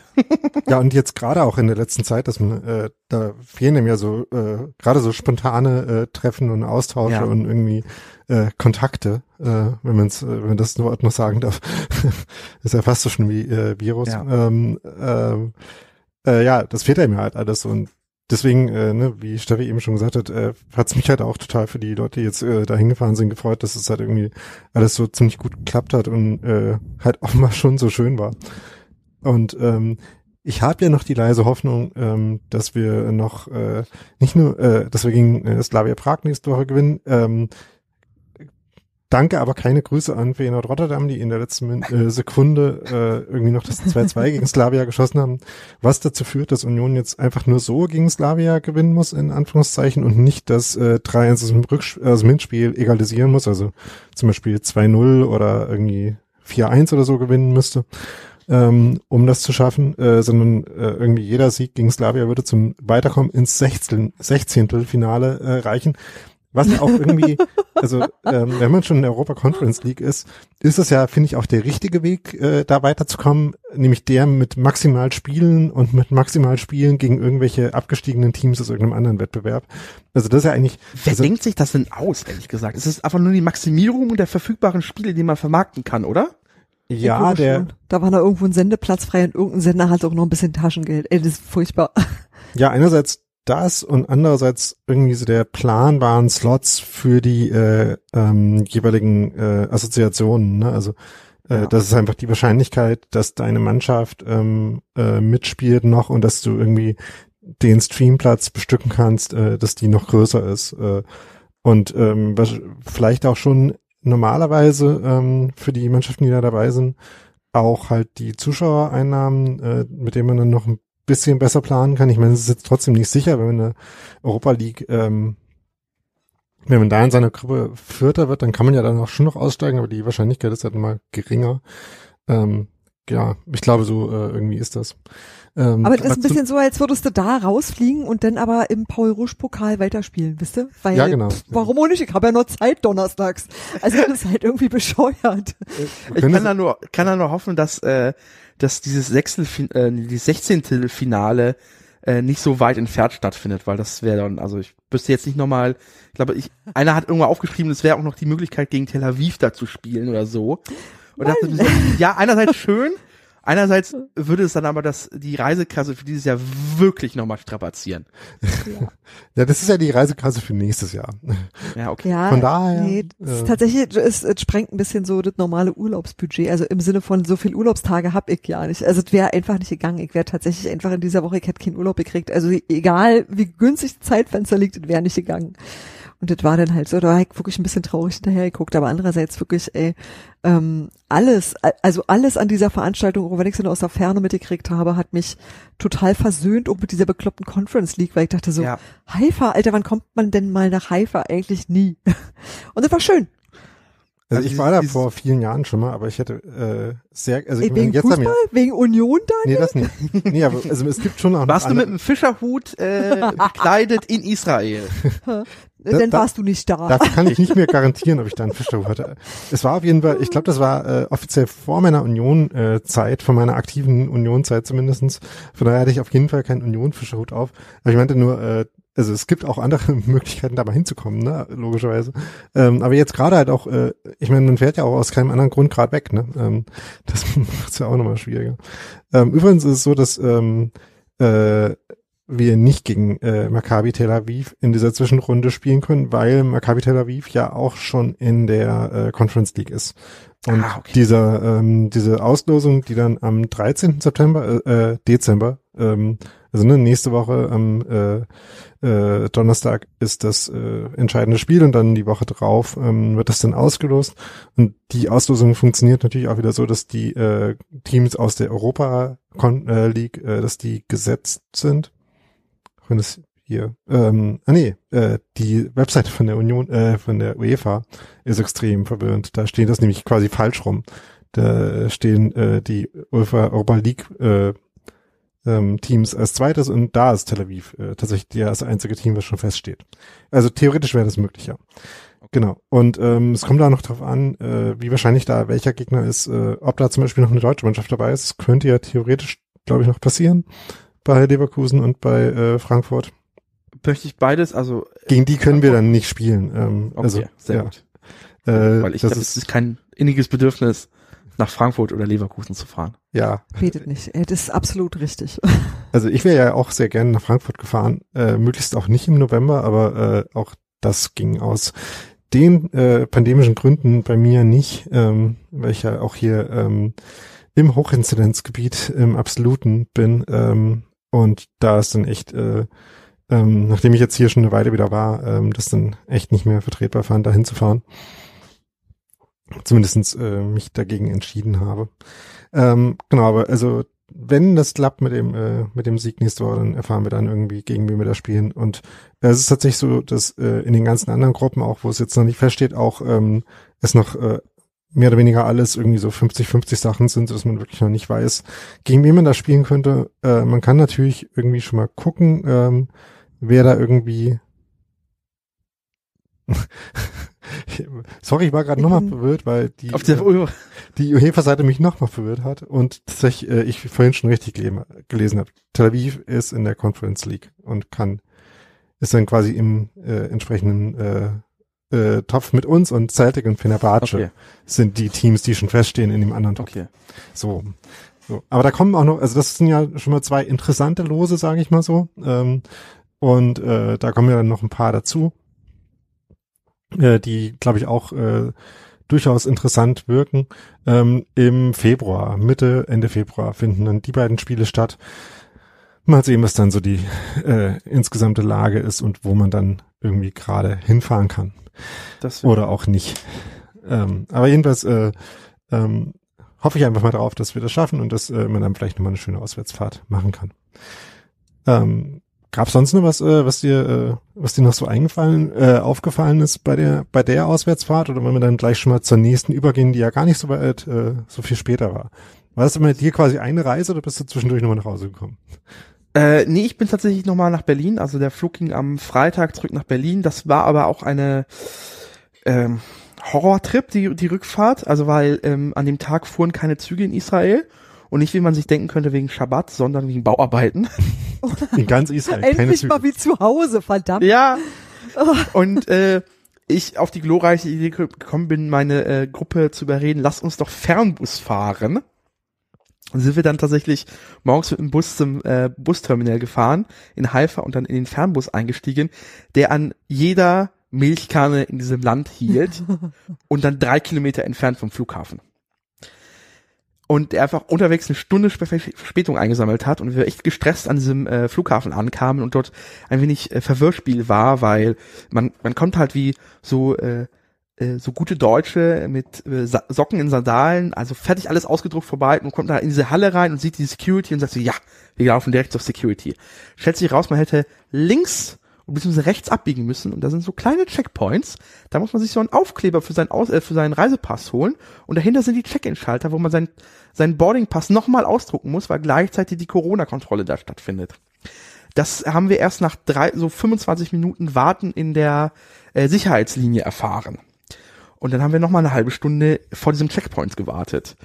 Ja, und jetzt gerade auch in der letzten Zeit, dass man, äh, da fehlen einem ja so, äh, gerade so spontane äh, Treffen und Austausche Ja. und irgendwie äh, Kontakte, äh, wenn man's, äh, wenn man das Wort noch sagen darf. ist ja fast so schon wie äh, Virus. Ja. Ähm, ähm, äh, ja, das fehlt einem ja halt alles und deswegen, äh, ne, wie Steffi eben schon gesagt hat, äh, hat's mich halt auch total für die Leute, die jetzt äh, da hingefahren sind, gefreut, dass es halt irgendwie alles so ziemlich gut geklappt hat und äh, halt offenbar schon so schön war. Und ähm, ich habe ja noch die leise Hoffnung, ähm, dass wir noch äh, nicht nur, äh, dass wir gegen äh, Slavia Prag nächste Woche gewinnen. Ähm, danke, aber keine Grüße an Feyenoord Rotterdam, die in der letzten äh, Sekunde äh, irgendwie noch das 2-2 gegen Slavia geschossen haben, was dazu führt, dass Union jetzt einfach nur so gegen Slavia gewinnen muss, in Anführungszeichen, und nicht das äh, 3-1 aus dem, Rückspiel, aus dem Hinspiel egalisieren muss, also zum Beispiel 2-0 oder irgendwie 4-1 oder so gewinnen müsste ähm, um das zu schaffen, äh, sondern äh, irgendwie jeder Sieg gegen Slavia würde zum Weiterkommen ins Sechzehntel, Sechzehntelfinale äh, reichen. Was ja auch irgendwie, also ähm, wenn man schon in der Europa Conference League ist, ist das ja, finde ich, auch der richtige Weg, äh, da weiterzukommen, nämlich der mit maximal Spielen und mit maximal Spielen gegen irgendwelche abgestiegenen Teams aus irgendeinem anderen Wettbewerb. Also das ist ja eigentlich. Wer also, denkt sich das denn aus, ehrlich gesagt? Es ist einfach nur die Maximierung der verfügbaren Spiele, die man vermarkten kann, oder? Ja, der. Schon. Da war da irgendwo ein Sendeplatz frei und irgendein Sender hat auch noch ein bisschen Taschengeld. Ey, das ist furchtbar. Ja, einerseits das und andererseits irgendwie so der planbaren Slots für die äh, ähm, jeweiligen äh, Assoziationen. Ne? Also äh, ja. das ist einfach die Wahrscheinlichkeit, dass deine Mannschaft ähm, äh, mitspielt noch und dass du irgendwie den Streamplatz bestücken kannst, äh, dass die noch größer ist. Äh, und ähm, vielleicht auch schon normalerweise ähm, für die Mannschaften, die da dabei sind, auch halt die Zuschauereinnahmen, äh, mit denen man dann noch ein bisschen besser planen kann. Ich meine, es ist jetzt trotzdem nicht sicher, wenn man eine Europa League, ähm, wenn man da in seiner Gruppe Vierter wird, dann kann man ja dann auch schon noch aussteigen, aber die Wahrscheinlichkeit ist halt mal geringer. Ähm, ja, ich glaube, so äh, irgendwie ist das. Ähm, aber das ist ein bisschen so, als würdest du da rausfliegen und dann aber im Paul Rusch Pokal weiterspielen, wisst du? Weil, ja, genau. Pff, warum auch nicht? Ich habe ja noch Zeit donnerstags. Also das ist halt irgendwie bescheuert. Ich kann da nur, kann da nur hoffen, dass äh, dass dieses Sechstel, äh, die 16. Finale äh, nicht so weit entfernt stattfindet, weil das wäre dann, also ich wüsste jetzt nicht nochmal, ich glaube, ich, einer hat irgendwo aufgeschrieben, es wäre auch noch die Möglichkeit, gegen Tel Aviv da zu spielen oder so. Und dachte, ja, einerseits schön, Einerseits würde es dann aber das, die Reisekasse für dieses Jahr wirklich nochmal strapazieren. Ja. ja, das ist ja die Reisekasse für nächstes Jahr. Ja, okay. Ja, von daher. Nee, äh, tatsächlich, es, es sprengt ein bisschen so das normale Urlaubsbudget. Also im Sinne von so viel Urlaubstage hab ich ja nicht. Also es wäre einfach nicht gegangen. Ich wäre tatsächlich einfach in dieser Woche, ich hätte keinen Urlaub gekriegt. Also egal, wie günstig das Zeitfenster liegt, es wäre nicht gegangen. Und das war dann halt so, da habe ich wirklich ein bisschen traurig hinterher geguckt, aber andererseits wirklich, ey, ähm, alles, also alles an dieser Veranstaltung, auch wenn ich sie nur aus der Ferne mitgekriegt habe, hat mich total versöhnt, auch mit dieser bekloppten Conference League, weil ich dachte so, ja. Haifa, Alter, wann kommt man denn mal nach Haifa? Eigentlich nie. Und das war schön. Also, ich war da vor vielen Jahren schon mal, aber ich hätte äh, sehr, also ich wegen jetzt Fußball, mir, wegen Union da? Nee, das nicht. Nee, aber also es gibt schon auch. Warst du mit einem Fischerhut äh, bekleidet in Israel? Dann warst du nicht da. Dafür kann ich nicht mehr garantieren, ob ich da einen Fischerhut hatte. Es war auf jeden Fall, ich glaube, das war äh, offiziell vor meiner Union-Zeit, äh, vor meiner aktiven Union-Zeit zumindestens. Von daher hatte ich auf jeden Fall keinen Union-Fischerhut auf. Aber ich meinte nur, äh, also es gibt auch andere Möglichkeiten, da mal hinzukommen, ne, logischerweise. Ähm, aber jetzt gerade halt auch, äh, ich meine, man fährt ja auch aus keinem anderen Grund gerade weg, ne? Ähm, das macht's ja auch nochmal schwieriger. Ähm, übrigens ist es so, dass ähm, äh, wir nicht gegen äh, Maccabi Tel Aviv in dieser Zwischenrunde spielen können, weil Maccabi Tel Aviv ja auch schon in der äh, Conference League ist. Und ah, okay. dieser, ähm, diese Auslosung, die dann am 13. September, äh, äh, Dezember, ähm, also ne, nächste Woche am äh, äh, Donnerstag ist das äh, entscheidende Spiel und dann die Woche drauf ähm, wird das dann ausgelost. Und die Auslosung funktioniert natürlich auch wieder so, dass die äh, Teams aus der Europa äh, League, äh, dass die gesetzt sind. Wenn es hier, ähm, ah nee, äh, die Webseite von der Union, äh, von der UEFA ist extrem verwirrend. Da steht das nämlich quasi falsch rum. Da stehen äh, die UEFA Europa League äh, ähm, Teams als zweites und da ist Tel Aviv äh, tatsächlich das einzige Team, was schon feststeht. Also theoretisch wäre das möglich, ja. Genau. Und ähm, es kommt da noch drauf an, äh, wie wahrscheinlich da welcher Gegner ist, äh, ob da zum Beispiel noch eine deutsche Mannschaft dabei ist. Das könnte ja theoretisch, glaube ich, noch passieren bei Leverkusen und bei äh, Frankfurt möchte ich beides, also. Gegen die können wir dann nicht spielen. Ähm, okay, also, sehr ja. gut. Äh, Weil ich glaube, es ist kein inniges Bedürfnis, nach Frankfurt oder Leverkusen zu fahren. Ja. Betet nicht. Das ist absolut richtig. Also ich wäre ja auch sehr gerne nach Frankfurt gefahren, äh, möglichst auch nicht im November, aber äh, auch das ging aus den äh, pandemischen Gründen bei mir nicht, ähm, weil ich ja auch hier ähm, im Hochinzidenzgebiet im absoluten bin. Ähm, und da ist dann echt, äh, ähm, nachdem ich jetzt hier schon eine Weile wieder war, ähm, das dann echt nicht mehr vertretbar fand, da hinzufahren. Zumindestens äh, mich dagegen entschieden habe. Ähm, genau, aber also wenn das klappt mit dem äh, mit dem Sieg nächste Woche, dann erfahren wir dann irgendwie, gegen wen wir da spielen. Und äh, es ist tatsächlich so, dass äh, in den ganzen anderen Gruppen, auch wo es jetzt noch nicht feststeht, auch ähm, es noch äh, mehr oder weniger alles irgendwie so 50-50 Sachen sind, dass man wirklich noch nicht weiß, gegen wen man da spielen könnte. Äh, man kann natürlich irgendwie schon mal gucken, ähm, wer da irgendwie Sorry, ich war gerade nochmal verwirrt, weil die, Auf der äh, die UEFA-Seite mich nochmal verwirrt hat und tatsächlich äh, ich vorhin schon richtig gelesen habe. Tel Aviv ist in der Conference League und kann ist dann quasi im äh, entsprechenden äh, Topf mit uns und Celtic und Fenerbahce Okay. sind die Teams, die schon feststehen in dem anderen Topf. Okay. So. so. Aber da kommen auch noch, also das sind ja schon mal zwei interessante Lose, sage ich mal so. Ähm, und äh, da kommen ja dann noch ein paar dazu, äh, die, glaube ich, auch äh, durchaus interessant wirken. Ähm, Im Februar, Mitte, Ende Februar finden dann die beiden Spiele statt. Mal sehen, was dann so die äh, insgesamte Lage ist und wo man dann irgendwie gerade hinfahren kann Das oder auch nicht. Ähm, aber jedenfalls äh, ähm, hoffe ich einfach mal darauf, dass wir das schaffen und dass äh, man dann vielleicht nochmal eine schöne Auswärtsfahrt machen kann. Ähm, Gab sonst noch was, äh, was dir, äh, was dir noch so eingefallen, äh, aufgefallen ist bei der, bei der Auswärtsfahrt oder wollen wir dann gleich schon mal zur nächsten übergehen, die ja gar nicht so weit, äh, so viel später war? War das immer dir quasi eine Reise oder bist du zwischendurch nochmal nach Hause gekommen? Äh, nee, ich bin tatsächlich nochmal nach Berlin. Also der Flug ging am Freitag zurück nach Berlin. Das war aber auch eine ähm, Horrortrip, die, die Rückfahrt. Also weil ähm, an dem Tag fuhren keine Züge in Israel. Und nicht, wie man sich denken könnte, wegen Schabbat, sondern wegen Bauarbeiten. In ganz Israel, keine Endlich Züge. mal wie zu Hause, verdammt. Ja. Und äh, ich auf die glorreiche Idee gekommen bin, meine äh, Gruppe zu überreden, lass uns doch Fernbus fahren. Und sind wir dann tatsächlich morgens mit dem Bus zum äh, Busterminal gefahren in Haifa und dann in den Fernbus eingestiegen, der an jeder Milchkanne in diesem Land hielt und dann drei Kilometer entfernt vom Flughafen. Und der einfach unterwegs eine Stunde Sp- Verspätung eingesammelt hat und wir echt gestresst an diesem äh, Flughafen ankamen und dort ein wenig äh, Verwirrspiel war, weil man, man kommt halt wie so äh, äh, so gute Deutsche mit äh, Socken in Sandalen, also fertig alles ausgedruckt vorbei und kommt da in diese Halle rein und sieht die Security und sagt so, ja, wir laufen direkt zur Security. Stellt sich raus, man hätte links und beziehungsweise rechts abbiegen müssen und da sind so kleine Checkpoints, da muss man sich so einen Aufkleber für seinen, Aus äh, für seinen Reisepass holen und dahinter sind die Check-in-Schalter, wo man seinen, seinen Boarding-Pass nochmal ausdrucken muss, weil gleichzeitig die Corona-Kontrolle da stattfindet. Das haben wir erst nach drei, so 25 Minuten Warten in der äh, Sicherheitslinie erfahren. Und dann haben wir noch mal eine halbe Stunde vor diesem Checkpoint gewartet.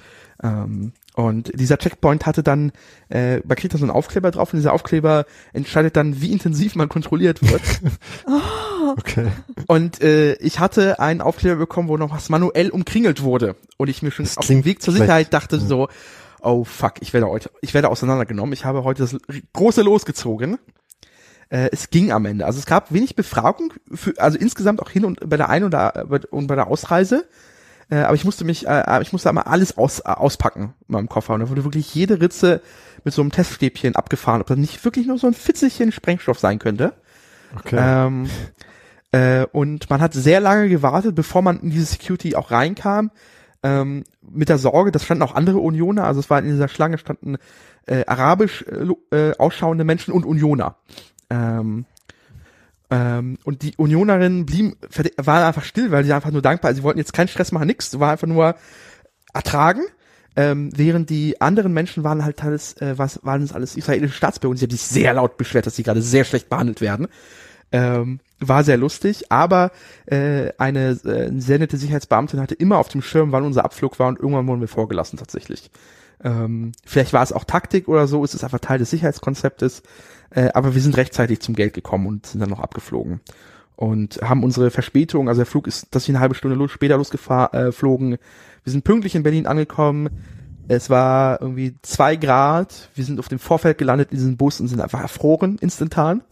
Ähm, und dieser Checkpoint hatte dann, äh, man kriegt da so einen Aufkleber drauf und dieser Aufkleber entscheidet dann, wie intensiv man kontrolliert wird. Okay. und äh, ich hatte einen Aufkleber bekommen, wo noch was manuell umkringelt wurde. Und ich mir schon Das auf dem Weg zur. Sicherheit dachte so, oh fuck, ich werde heute, ich werde auseinandergenommen. Ich habe heute das große losgezogen. Äh, es ging am Ende. Also es gab wenig Befragung, für, also insgesamt auch hin und bei der Ein- und, und bei der Ausreise. Äh, aber ich musste mich, äh, ich musste einmal alles aus, äh, auspacken in meinem Koffer. Und da wurde wirklich jede Ritze mit so einem Teststäbchen abgefahren, ob das nicht wirklich nur so ein Fitzelchen Sprengstoff sein könnte. Okay. Ähm, äh, und man hat sehr lange gewartet, bevor man in diese Security auch reinkam. Ähm, mit der Sorge, das standen auch andere Unioner, also es war in dieser Schlange standen äh, arabisch äh, äh, ausschauende Menschen und Unioner. Ähm, ähm, und die Unionerinnen blieben, waren einfach still, weil sie einfach nur dankbar, sie wollten jetzt keinen Stress machen, nix, war einfach nur ertragen. Ähm, während die anderen Menschen waren halt alles, äh, was, waren es alles israelische Staatsbürger und sie haben sich sehr laut beschwert, dass sie gerade sehr schlecht behandelt werden. Ähm, war sehr lustig, aber äh, eine äh, sehr nette Sicherheitsbeamtin hatte immer auf dem Schirm, wann unser Abflug war und irgendwann wurden wir vorgelassen tatsächlich. Ähm, vielleicht war es auch Taktik oder so, es ist einfach Teil des Sicherheitskonzeptes, äh, aber wir sind rechtzeitig zum Geld gekommen und sind dann noch abgeflogen und haben unsere Verspätung, also der Flug ist, dass wir eine halbe Stunde los, später losgeflogen, äh, wir sind pünktlich in Berlin angekommen, es war irgendwie zwei Grad, wir sind auf dem Vorfeld gelandet in diesem Bus und sind einfach erfroren, instantan.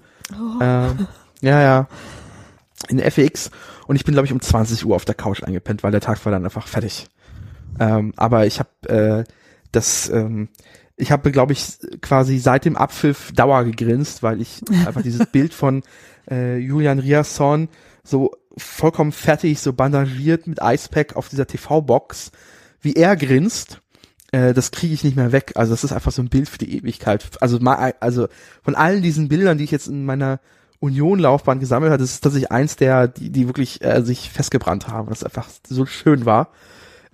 Ähm, ja, ja. In FX. Und ich bin, glaube ich, um 20 Uhr auf der Couch eingepennt, weil der Tag war dann einfach fertig. Ähm, aber ich habe äh, das, ähm, ich habe, glaube ich, quasi seit dem Abpfiff Dauer gegrinst, weil ich einfach dieses Bild von äh, Julian Riasson so vollkommen fertig, so bandagiert mit Icepack auf dieser TV-Box, wie er grinst, äh, das kriege ich nicht mehr weg. Also das ist einfach so ein Bild für die Ewigkeit. Also mal, also von allen diesen Bildern, die ich jetzt in meiner Union-Laufbahn gesammelt habe, das ist tatsächlich eins der, die, die wirklich äh, sich festgebrannt haben, das einfach so schön war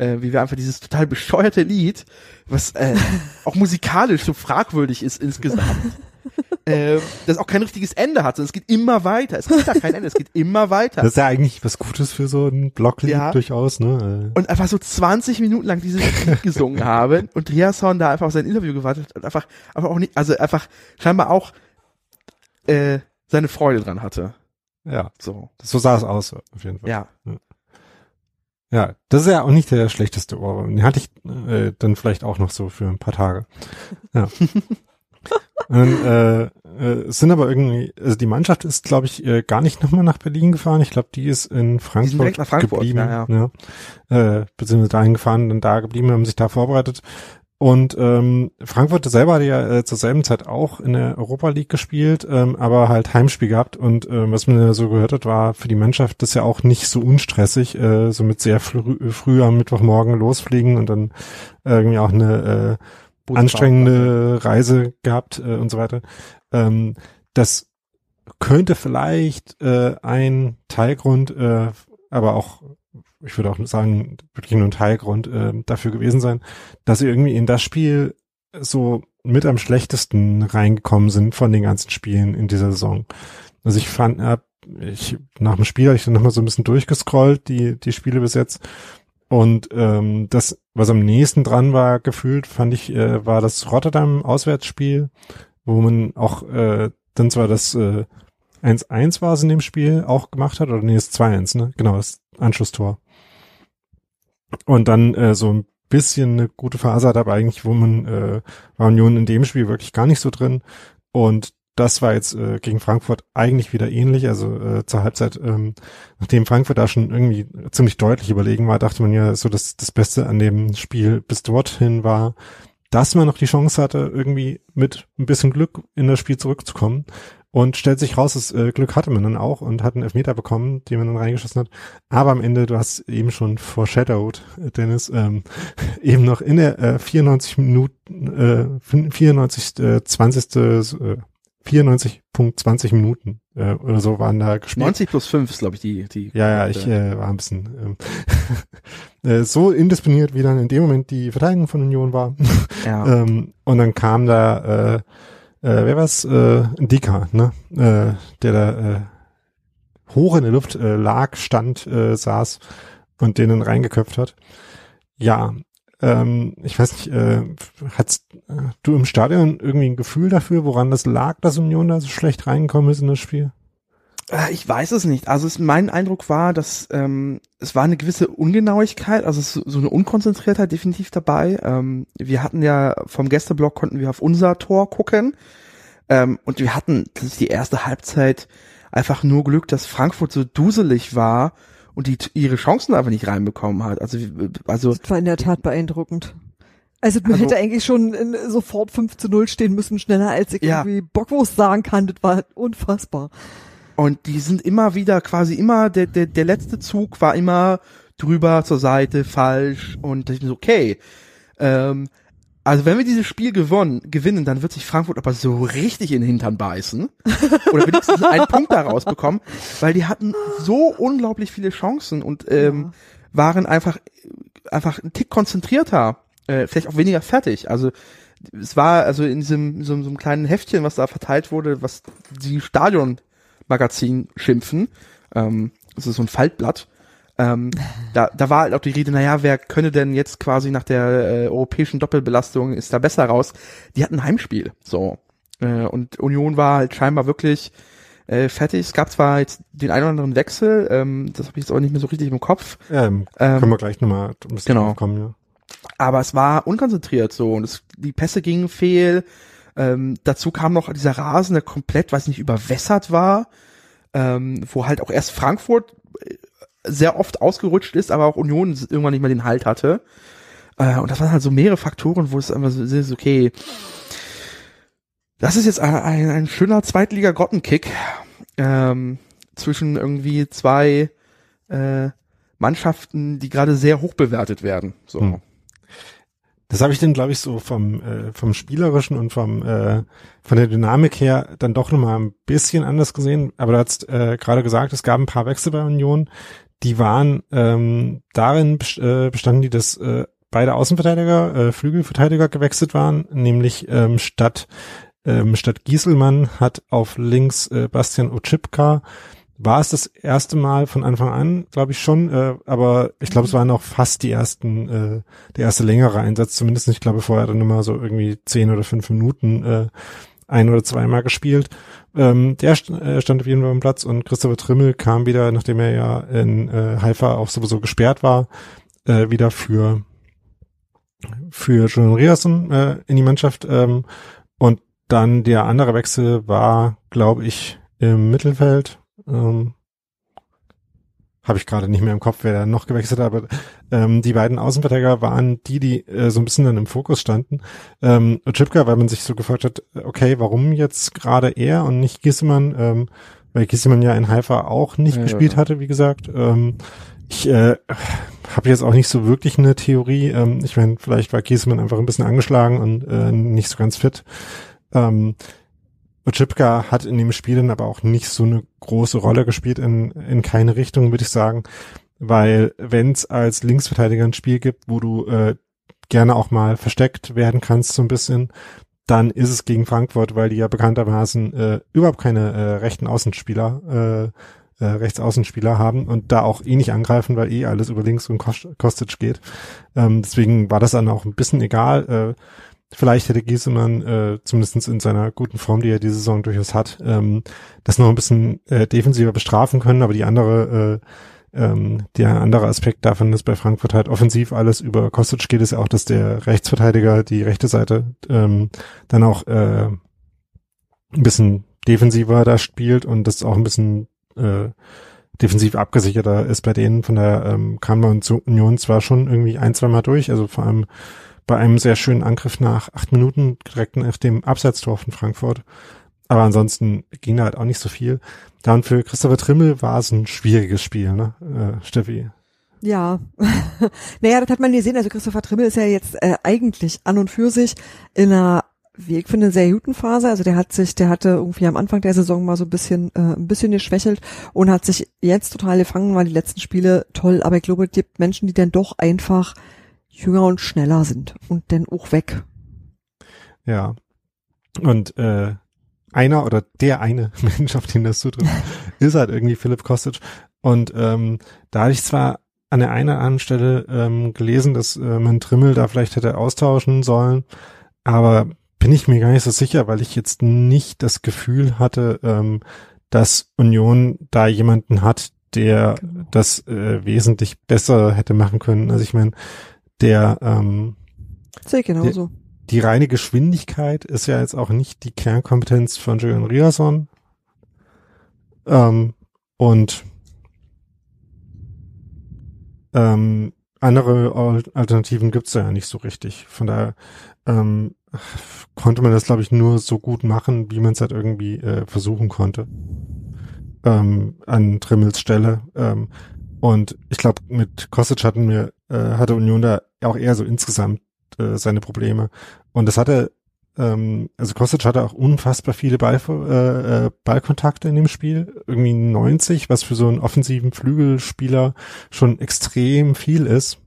äh, wie wir einfach dieses total bescheuerte Lied, was äh, auch musikalisch so fragwürdig ist insgesamt, äh, das auch kein richtiges Ende hat, sondern es geht immer weiter. Es gibt da kein Ende, es geht immer weiter. Das ist ja eigentlich was Gutes für so ein Blocklied Ja. durchaus, ne? Und einfach so 20 Minuten lang dieses Lied gesungen haben und Riasson da einfach auf sein Interview gewartet hat und einfach, aber auch nicht, also einfach scheinbar auch äh, seine Freude dran hatte. Ja, So, so sah es aus, auf jeden Fall. ja. Ja, das ist ja auch nicht der schlechteste Ohrwurm. Den hatte ich äh, dann vielleicht auch noch so für ein paar Tage. Ja. Und äh, äh, es sind aber irgendwie, also die Mannschaft ist, glaube ich, äh, gar nicht nochmal nach Berlin gefahren. Ich glaube, die ist in Frankfurt, Frankfurt, geblieben. ja, ja. Äh, beziehungsweise dahin gefahren, dann da geblieben, haben sich da vorbereitet. Und ähm, Frankfurt selber hatte ja äh, zur selben Zeit auch in der Europa League gespielt, ähm, aber halt Heimspiel gehabt. Und ähm, was man ja so gehört hat, war für die Mannschaft das ja auch nicht so unstressig, äh, so mit sehr früh, früh am Mittwochmorgen losfliegen und dann irgendwie auch eine äh, anstrengende Reise gehabt äh, und so weiter. Ähm, das könnte vielleicht äh, ein Teilgrund, äh, aber auch, ich würde auch sagen, wirklich nur ein Teilgrund äh, dafür gewesen sein, dass sie irgendwie in das Spiel so mit am schlechtesten reingekommen sind von den ganzen Spielen in dieser Saison. Also ich fand, äh, ich, nach dem Spiel habe ich dann nochmal so ein bisschen durchgescrollt, die, die Spiele bis jetzt. Und ähm, das, was am nächsten dran war, gefühlt, fand ich, äh, war das Rotterdam-Auswärtsspiel, wo man auch äh, dann zwar das äh, 1-1 war es in dem Spiel auch gemacht hat, oder nee, das 2-1, ne? Genau, das Anschlusstor. Und dann äh, so ein bisschen eine gute Phase hat, aber eigentlich, wo man äh, war Union in dem Spiel wirklich gar nicht so drin. Und das war jetzt äh, gegen Frankfurt eigentlich wieder ähnlich. Also äh, zur Halbzeit, ähm, nachdem Frankfurt da schon irgendwie ziemlich deutlich überlegen war, dachte man ja so, dass das Beste an dem Spiel bis dorthin war, dass man noch die Chance hatte, irgendwie mit ein bisschen Glück in das Spiel zurückzukommen. Und stellt sich raus, das äh, Glück hatte man dann auch und hat einen Elfmeter bekommen, den man dann reingeschossen hat. Aber am Ende, du hast eben schon foreshadowed, Dennis, ähm, eben noch in der äh, 94 Minuten, äh, 94, äh, 20. Äh, 94.20 Minuten äh, oder so waren da gespielt. 90 plus 5 ist, glaube ich, die, die. Ja, ja, ich äh, war ein bisschen ähm, äh, so indisponiert, wie dann in dem Moment die Verteidigung von Union war. ja. ähm, und dann kam da, äh, äh, wer war's? Äh, Dika, ne? Äh, der da äh, hoch in der Luft äh, lag, stand, äh, saß und den dann reingeköpft hat. Ja, ähm, ich weiß nicht, äh, hast äh, du im Stadion irgendwie ein Gefühl dafür, woran das lag, dass Union da so schlecht reingekommen ist in das Spiel? Äh, Ich weiß es nicht. Also es, mein Eindruck war, dass ähm, es war eine gewisse Ungenauigkeit, also es, so eine Unkonzentriertheit definitiv dabei. Ähm, wir hatten ja vom Gästeblock konnten wir auf unser Tor gucken ähm, und wir hatten die erste Halbzeit einfach nur Glück, dass Frankfurt so duselig war und die ihre Chancen einfach nicht reinbekommen hat. Also also Das war in der Tat beeindruckend. Also man Also- hätte eigentlich schon in, sofort 5 zu 0 stehen müssen, schneller als ich Ja. irgendwie Bockwurst sagen kann. Das war unfassbar. Und die sind immer wieder quasi immer, der, der, der letzte Zug war immer drüber, zur Seite, falsch. Und ich bin so, okay. Ähm, also wenn wir dieses Spiel gewonnen, gewinnen, dann wird sich Frankfurt aber so richtig in den Hintern beißen. Oder wenigstens einen Punkt daraus bekommen. Weil die hatten so unglaublich viele Chancen und ähm, waren einfach, einfach ein Tick konzentrierter. Äh, vielleicht auch weniger fertig. Also es war also in diesem so, so einem kleinen Heftchen, was da verteilt wurde, was die Stadion-Magazin schimpfen. Ähm, das ist so ein Faltblatt. Ähm, da, da war halt auch die Rede, naja, wer könne denn jetzt quasi nach der äh, europäischen Doppelbelastung ist da besser raus? Die hatten ein Heimspiel, so. Äh, und Union war halt scheinbar wirklich äh, fertig. Es gab zwar jetzt den einen oder anderen Wechsel, ähm, das habe ich jetzt auch nicht mehr so richtig im Kopf. Ähm, Ähm, können wir gleich nochmal ein bisschen genau. kommen, ja. aber es war unkonzentriert so und es, die Pässe gingen fehl. Ähm, dazu kam noch dieser Rasen, der komplett, weiß nicht, überwässert war, ähm, wo halt auch erst Frankfurt äh, sehr oft ausgerutscht ist, aber auch Union irgendwann nicht mehr den Halt hatte. Äh, und das waren halt so mehrere Faktoren, wo es einfach so ist, okay, das ist jetzt ein, ein, schöner Zweitliga-Grottenkick ähm, zwischen irgendwie zwei äh, Mannschaften, die gerade sehr hoch bewertet werden. So. Hm. Das habe ich dann, glaube ich, so vom, äh, vom Spielerischen und vom äh, von der Dynamik her dann doch nochmal ein bisschen anders gesehen. Aber du hast äh, gerade gesagt, es gab ein paar Wechsel bei Union, die waren ähm, darin äh, bestanden, die dass äh, beide Außenverteidiger, äh, Flügelverteidiger gewechselt waren, nämlich ähm, statt ähm, statt Gieselmann hat auf links äh, Bastian Ochipka war es das erste Mal von Anfang an, glaube ich schon, äh, aber ich glaube, es waren auch fast die ersten, äh, der erste längere Einsatz, zumindest ich glaube vorher dann immer so irgendwie zehn oder fünf Minuten äh, ein oder zweimal gespielt. Ähm, der st äh, stand auf jeden Fall am Platz und Christopher Trimmel kam wieder, nachdem er ja in äh, Haifa auch sowieso gesperrt war, äh, wieder für für Julian Riasson äh, in die Mannschaft ähm, und dann der andere Wechsel war, glaube ich, im Mittelfeld ähm, habe ich gerade nicht mehr im Kopf, wer da noch gewechselt hat, aber ähm, die beiden Außenverteidiger waren die, die äh, so ein bisschen dann im Fokus standen. Ähm, Chipka, weil man sich so gefragt hat, okay, warum jetzt gerade er und nicht Gissemann, ähm, weil Gissemann ja in Haifa auch nicht ja, gespielt ja. hatte, wie gesagt. Ähm, ich äh, habe jetzt auch nicht so wirklich eine Theorie. Ähm, ich meine, vielleicht war Gissemann einfach ein bisschen angeschlagen und äh, nicht so ganz fit. Ähm, Ochipka hat in dem Spiel dann aber auch nicht so eine große Rolle gespielt in, in keine Richtung, würde ich sagen. Weil wenn es als Linksverteidiger ein Spiel gibt, wo du äh, gerne auch mal versteckt werden kannst so ein bisschen, dann ist es gegen Frankfurt, weil die ja bekanntermaßen äh, überhaupt keine äh, rechten Außenspieler, äh, äh, Rechtsaußenspieler haben und da auch eh nicht angreifen, weil eh alles über links und Kostic geht. Ähm, deswegen war das dann auch ein bisschen egal. Äh, Vielleicht hätte Giesemann äh, zumindest in seiner guten Form, die er diese Saison durchaus hat, ähm, das noch ein bisschen äh, defensiver bestrafen können, aber die andere, äh, ähm, der andere Aspekt davon ist bei Frankfurt halt offensiv alles über Kostic geht es ja auch, dass der Rechtsverteidiger die rechte Seite ähm, dann auch äh, ein bisschen defensiver da spielt und das auch ein bisschen äh, defensiv abgesicherter ist bei denen. Von der ähm, kam man zu Union zwar schon irgendwie ein, zwei Mal durch, also vor allem bei einem sehr schönen Angriff nach acht Minuten direkt nach dem Abseitstor von Frankfurt. Aber ansonsten ging da halt auch nicht so viel. Da und für Christopher Trimmel war es ein schwieriges Spiel, ne, äh, Steffi? Ja, naja, das hat man gesehen. Also Christopher Trimmel ist ja jetzt äh, eigentlich an und für sich in einer, wie ich finde, sehr guten Phase. Also der hat sich, der hatte irgendwie am Anfang der Saison mal so ein bisschen, äh, ein bisschen geschwächelt und hat sich jetzt total gefangen, weil die letzten Spiele toll. Aber ich glaube, es gibt Menschen, die dann doch einfach jünger und schneller sind und dann auch weg. Ja. Und äh, einer oder der eine Mensch, auf den das zutrifft, ist halt irgendwie Philipp Kostic. Und ähm, da hatte ich zwar an der einen oder anderen Stelle ähm, gelesen, dass äh, man Trimmel da vielleicht hätte austauschen sollen, aber bin ich mir gar nicht so sicher, weil ich jetzt nicht das Gefühl hatte, ähm, dass Union da jemanden hat, der genau. das äh, wesentlich besser hätte machen können. Also ich meine, der ähm, Sehe genauso. Der, die reine Geschwindigkeit ist ja jetzt auch nicht die Kernkompetenz von Julian Riason. Ähm, und ähm, andere Alternativen gibt's da ja nicht so richtig. Von daher ähm, konnte man das, glaube ich, nur so gut machen, wie man es halt irgendwie äh, versuchen konnte. Ähm, an Trimmels Stelle. Ähm, und ich glaube, mit Kostic hatten wir, äh, hatte Union da auch eher so insgesamt äh, seine Probleme. Und das hatte, ähm, also Kostic hatte auch unfassbar viele Ball, äh, äh, Ballkontakte in dem Spiel. Irgendwie 90, was für so einen offensiven Flügelspieler schon extrem viel ist.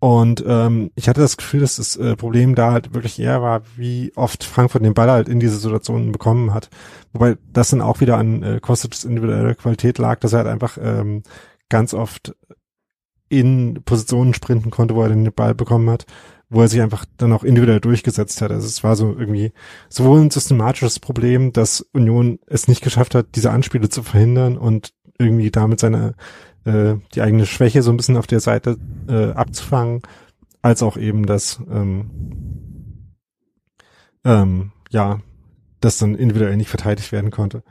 Und ähm, ich hatte das Gefühl, dass das äh, Problem da halt wirklich eher war, wie oft Frankfurt den Ball halt in diese Situationen bekommen hat. Wobei das dann auch wieder an äh, Kostic's individuelle Qualität lag, dass er halt einfach ähm, ganz oft in Positionen sprinten konnte, wo er den Ball bekommen hat, wo er sich einfach dann auch individuell durchgesetzt hat. Also es war so irgendwie sowohl ein systematisches Problem, dass Union es nicht geschafft hat, diese Anspiele zu verhindern und irgendwie damit seine äh, die eigene Schwäche so ein bisschen auf der Seite äh, abzufangen, als auch eben das ähm, ähm, ja, das dann individuell nicht verteidigt werden konnte.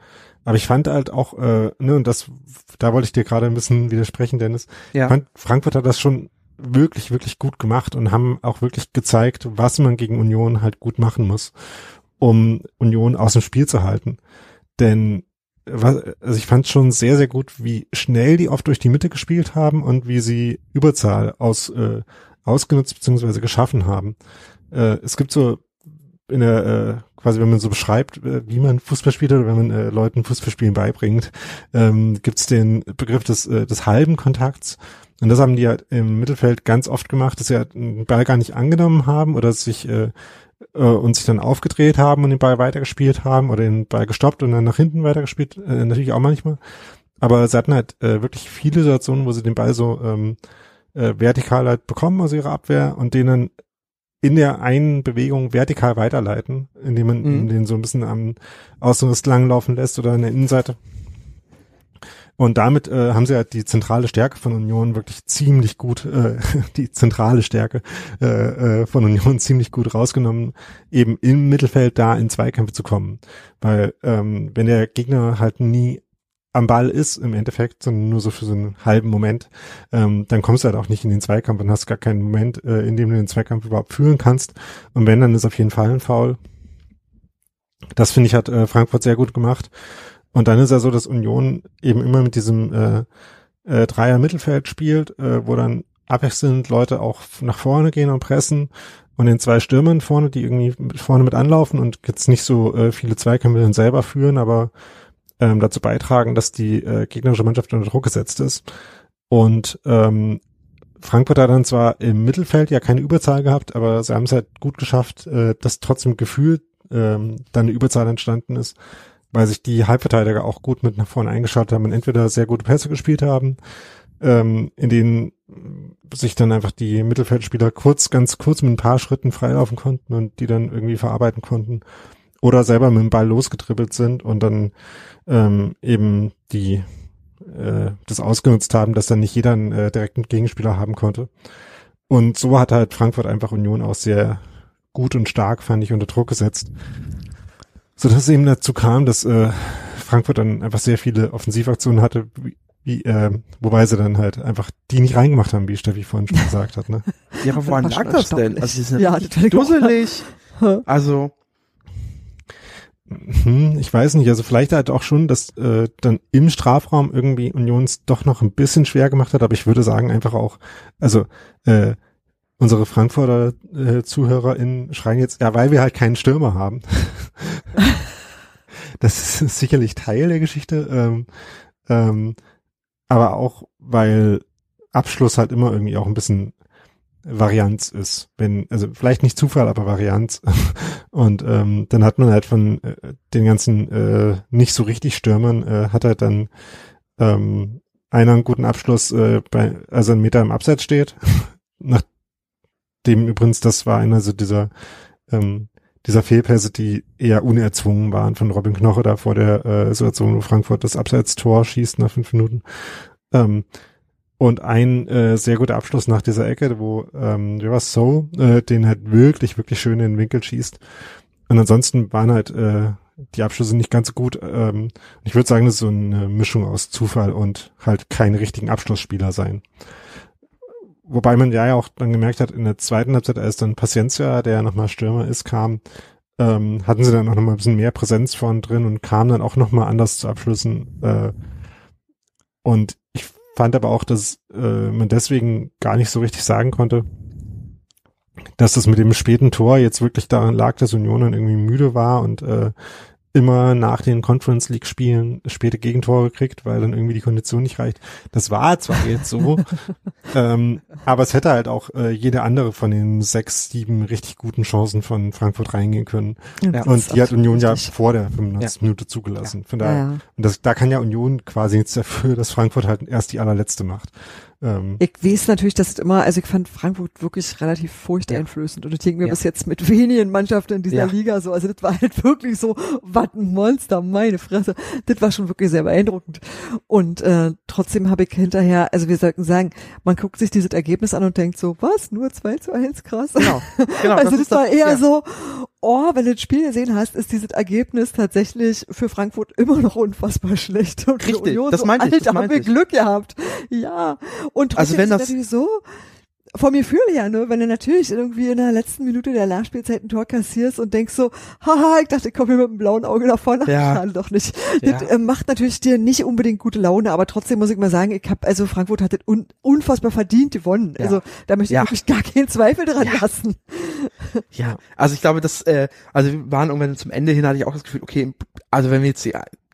Aber ich fand halt auch, äh, ne, und das, da wollte ich dir gerade ein bisschen widersprechen, Dennis. Ja. Fand, Frankfurt hat das schon wirklich, wirklich gut gemacht und haben auch wirklich gezeigt, was man gegen Union halt gut machen muss, um Union aus dem Spiel zu halten. Denn was, also ich fand schon sehr, sehr gut, wie schnell die oft durch die Mitte gespielt haben und wie sie Überzahl aus, äh, ausgenutzt bzw. geschaffen haben. Äh, es gibt so in der, äh, quasi wenn man so beschreibt, äh, wie man Fußball spielt oder wenn man äh, Leuten Fußballspielen beibringt, ähm, gibt es den Begriff des, äh, des halben Kontakts. Und das haben die ja im Mittelfeld ganz oft gemacht, dass sie halt den Ball gar nicht angenommen haben oder sich äh, äh, und sich dann aufgedreht haben und den Ball weitergespielt haben oder den Ball gestoppt und dann nach hinten weitergespielt, äh, natürlich auch manchmal. Aber sie hatten halt äh, wirklich viele Situationen, wo sie den Ball so ähm, äh, vertikal halt bekommen aus ihrer Abwehr und den dann in der einen Bewegung vertikal weiterleiten, indem man Mhm. den so ein bisschen am Außenriss langlaufen lässt oder an der Innenseite. Und damit äh, haben sie halt die zentrale Stärke von Union wirklich ziemlich gut, äh, die zentrale Stärke äh, äh, von Union ziemlich gut rausgenommen, eben im Mittelfeld da in Zweikämpfe zu kommen. Weil ähm, wenn der Gegner halt nie am Ball ist im Endeffekt, sondern nur so für so einen halben Moment, ähm, dann kommst du halt auch nicht in den Zweikampf und hast gar keinen Moment, äh, in dem du den Zweikampf überhaupt führen kannst. Und wenn, dann ist auf jeden Fall ein Foul. Das finde ich hat äh, Frankfurt sehr gut gemacht. Und dann ist ja so, dass Union eben immer mit diesem äh, äh, Dreier Mittelfeld spielt, äh, wo dann abwechselnd Leute auch nach vorne gehen und pressen und den zwei Stürmern vorne, die irgendwie vorne mit anlaufen und jetzt nicht so äh, viele Zweikämpfe dann selber führen, aber ähm, dazu beitragen, dass die äh, gegnerische Mannschaft unter Druck gesetzt ist. Und ähm, Frankfurt hat dann zwar im Mittelfeld ja keine Überzahl gehabt, aber sie haben es halt gut geschafft, äh, dass trotzdem gefühlt ähm, dann eine Überzahl entstanden ist, weil sich die Halbverteidiger auch gut mit nach vorne eingeschaut haben und entweder sehr gute Pässe gespielt haben, ähm, in denen sich dann einfach die Mittelfeldspieler kurz, ganz kurz mit ein paar Schritten freilaufen konnten und die dann irgendwie verarbeiten konnten oder selber mit dem Ball losgetribbelt sind und dann ähm, eben die äh, das ausgenutzt haben, dass dann nicht jeder einen äh, direkten Gegenspieler haben konnte. Und so hat halt Frankfurt einfach Union auch sehr gut und stark, fand ich, unter Druck gesetzt. So dass es eben dazu kam, dass äh, Frankfurt dann einfach sehr viele Offensivaktionen hatte, wie, wie, äh, wobei sie dann halt einfach die nicht reingemacht haben, wie Steffi vorhin schon gesagt hat. Ne? Ja, aber woran lag schon das denn? Also, Ja, das ich auch- dusselig. Also, ich weiß nicht, also vielleicht halt auch schon, dass äh, dann im Strafraum irgendwie Unions doch noch ein bisschen schwer gemacht hat, aber ich würde sagen einfach auch, also äh, unsere Frankfurter äh, ZuhörerInnen schreien jetzt, ja, weil wir halt keinen Stürmer haben. das ist sicherlich Teil der Geschichte, ähm, ähm, aber auch, weil Abschluss halt immer irgendwie auch ein bisschen Varianz ist. Wenn, also vielleicht nicht Zufall, aber Varianz. Und ähm, dann hat man halt von äh, den ganzen äh, nicht so richtig Stürmern, äh, hat halt dann ähm, einer einen guten Abschluss, äh, bei, also ein Meter im Abseits steht. Nachdem übrigens, das war einer so dieser ähm, dieser Fehlpässe, die eher unerzwungen waren von Robin Knoche da vor der äh, Situation, wo Frankfurt das Abseits-Tor schießt nach fünf Minuten. Ähm, und ein äh, sehr guter Abschluss nach dieser Ecke, wo ähm, River So äh, den halt wirklich, wirklich schön in den Winkel schießt. Und ansonsten waren halt äh, die Abschlüsse nicht ganz so gut. Ähm, ich würde sagen, das ist so eine Mischung aus Zufall und halt keine richtigen Abschlussspieler sein. Wobei man ja auch dann gemerkt hat, in der zweiten Halbzeit, als dann Paciencia, der ja nochmal Stürmer ist, kam, ähm, hatten sie dann auch nochmal ein bisschen mehr Präsenz vorn drin und kamen dann auch nochmal anders zu Abschlüssen. Äh, und fand aber auch, dass äh, man deswegen gar nicht so richtig sagen konnte, dass das mit dem späten Tor jetzt wirklich daran lag, dass Union dann irgendwie müde war und äh, immer nach den Conference League Spielen späte Gegentore kriegt, weil dann irgendwie die Kondition nicht reicht. Das war zwar jetzt so, ähm, aber es hätte halt auch äh, jede andere von den sechs, sieben richtig guten Chancen von Frankfurt reingehen können. Ja, Und die hat Union ja richtig. vor der 95. Minute zugelassen. Von Ja, daher, ja. und das, da kann ja Union quasi nichts dafür, dass Frankfurt halt erst die allerletzte macht. Ähm, Ich weiß natürlich, dass es immer, also ich fand Frankfurt wirklich relativ furchteinflößend und ich denke mir Ja. bis jetzt mit wenigen Mannschaften in dieser Ja. Liga so, also das war halt wirklich so, was ein Monster, meine Fresse. Das war schon wirklich sehr beeindruckend. Und äh, trotzdem habe ich hinterher, also wir sollten sagen, man guckt sich dieses Ergebnis an und denkt so, was, nur 2 zu 1, krass. genau. genau also das, ist war eher ja. so, oh, wenn du das Spiel gesehen hast, ist dieses Ergebnis tatsächlich für Frankfurt immer noch unfassbar schlecht. Und Richtig, Union das so, meinte ich, das Alter, haben meinte wir ich. Glück gehabt. Ja. Und Also trotzdem wenn das- natürlich so, vom Gefühl her, ne, wenn du natürlich irgendwie in der letzten Minute der Nachspielzeit ein Tor kassierst und denkst so, haha, ich dachte, ich komme hier mit einem blauen Auge davon, Ja. ja. doch nicht. Ja. Das äh, macht natürlich dir nicht unbedingt gute Laune, aber trotzdem muss ich mal sagen, ich habe also Frankfurt hat das un unfassbar verdient gewonnen. Ja. Also da möchte ich Ja. wirklich gar keinen Zweifel dran lassen. Ja, also ich glaube, dass, äh, also wir waren irgendwann zum Ende hin, hatte ich auch das Gefühl, okay, also wenn wir jetzt die,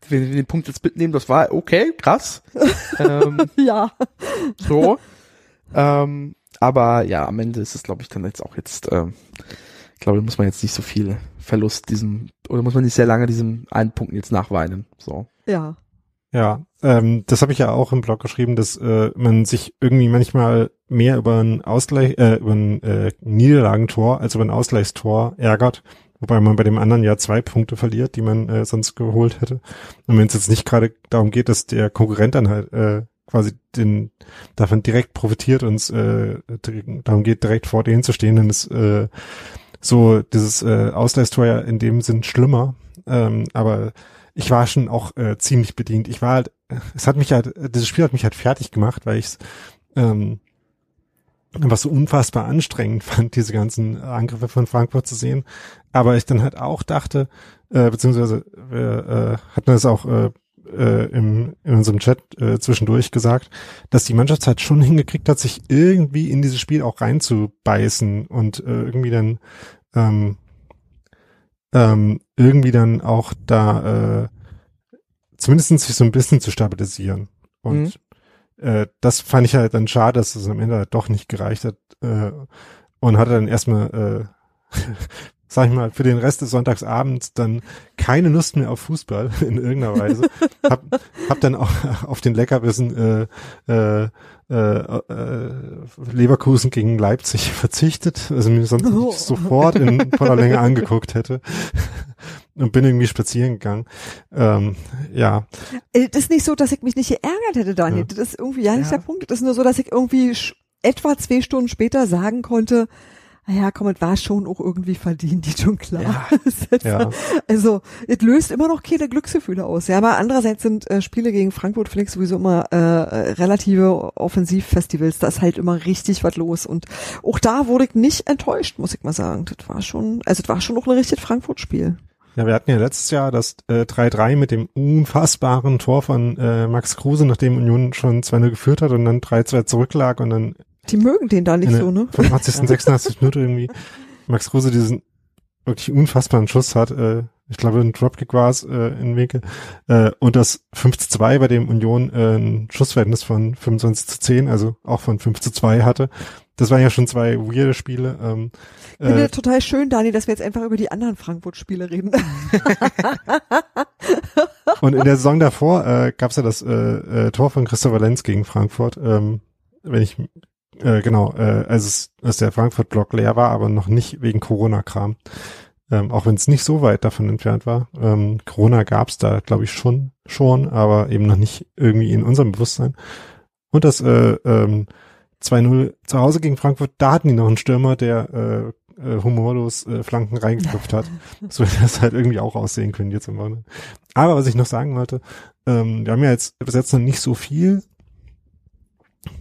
wenn wir den Punkt jetzt mitnehmen, das war okay, krass. ähm, Ja. so. ähm, aber ja, am Ende ist es, glaube ich, dann jetzt auch jetzt, ähm, ich glaube, da muss man jetzt nicht so viel Verlust diesem, oder muss man nicht sehr lange diesem einen Punkt jetzt nachweinen. So. Ja. Ja, ähm, das habe ich ja auch im Blog geschrieben, dass äh, man sich irgendwie manchmal mehr über ein Ausgleich, äh, über ein äh, Niederlagentor als über ein Ausgleichstor ärgert, wobei man bei dem anderen ja zwei Punkte verliert, die man äh, sonst geholt hätte. Und wenn es jetzt nicht gerade darum geht, dass der Konkurrent dann halt äh, quasi den davon direkt profitiert und es äh, darum geht, direkt vor denen zu stehen, dann ist äh, so dieses äh, Ausgleichstor ja in dem Sinn schlimmer. Ähm, aber ich war schon auch äh, ziemlich bedient. Ich war halt, es hat mich halt, dieses Spiel hat mich halt fertig gemacht, weil ich ähm, einfach so unfassbar anstrengend fand, diese ganzen Angriffe von Frankfurt zu sehen. Aber ich dann halt auch dachte, äh, beziehungsweise wir äh, hatten das auch äh, äh, im, in unserem Chat äh, zwischendurch gesagt, dass die Mannschaft halt schon hingekriegt hat, sich irgendwie in dieses Spiel auch reinzubeißen und äh, irgendwie dann ähm, ähm, irgendwie dann auch da äh, zumindest sich so ein bisschen zu stabilisieren. Und äh, das fand ich halt dann schade, dass es am Ende halt doch nicht gereicht hat äh, und hatte dann erstmal, äh, sag ich mal, für den Rest des Sonntagsabends dann keine Lust mehr auf Fußball in irgendeiner Weise. hab, hab dann auch auf den Leckerbissen äh, äh, äh, äh, Leverkusen gegen Leipzig verzichtet, also mir sonst Oh. nicht sofort in voller Länge angeguckt hätte und bin irgendwie spazieren gegangen. Ähm, ja, Äh, Das ist nicht so, dass ich mich nicht geärgert hätte, Daniel. Ja. Das ist irgendwie ja nicht Ja. der Punkt. Das ist nur so, dass ich irgendwie etwa zwei Stunden später sagen konnte, naja, komm, es war schon auch irgendwie verdient, die schon klar. Ja. Das jetzt- ja. Also, es löst immer noch keine Glücksgefühle aus. Ja, aber andererseits sind äh, Spiele gegen Frankfurt Felix sowieso immer äh, äh, relative Offensivfestivals. Da ist halt immer richtig was los. Und auch da wurde ich nicht enttäuscht, muss ich mal sagen. Das war schon, also es war schon noch ein richtiges Frankfurt-Spiel. Ja, wir hatten ja letztes Jahr das äh, 3-3 mit dem unfassbaren Tor von äh, Max Kruse, nachdem Union schon 2-0 geführt hat und dann 3-2 zurücklag und dann Die mögen den da nicht so, ne? 85. 86. Minute irgendwie Max Kruse diesen wirklich unfassbaren Schuss hat. Äh, ich glaube, ein Dropkick war es äh, in Winkel. Äh, und das 5 zu 2, bei dem Union äh, ein Schussverhältnis von 25 zu 10, also auch von 5 zu 2 hatte. Das waren ja schon zwei weirde Spiele. Ähm, Ich finde äh, total schön, Dani, dass wir jetzt einfach über die anderen Frankfurt-Spiele reden. Und in der Saison davor äh, gab es ja das äh, äh, Tor von Christopher Lenz gegen Frankfurt. Ähm, wenn ich äh, genau, äh, als, es, als der Frankfurt-Block leer war, aber noch nicht wegen Corona-Kram. Ähm, auch wenn es nicht so weit davon entfernt war. Ähm, Corona gab es da, glaube ich, schon, schon, aber eben noch nicht irgendwie in unserem Bewusstsein. Und das äh, ähm, 2-0 zu Hause gegen Frankfurt, da hatten die noch einen Stürmer, der äh, äh, humorlos äh, Flanken reingeköpft hat. So hätte das halt irgendwie auch aussehen können jetzt im Wochenende. Aber was ich noch sagen wollte, ähm, wir haben ja jetzt bis jetzt noch nicht so viel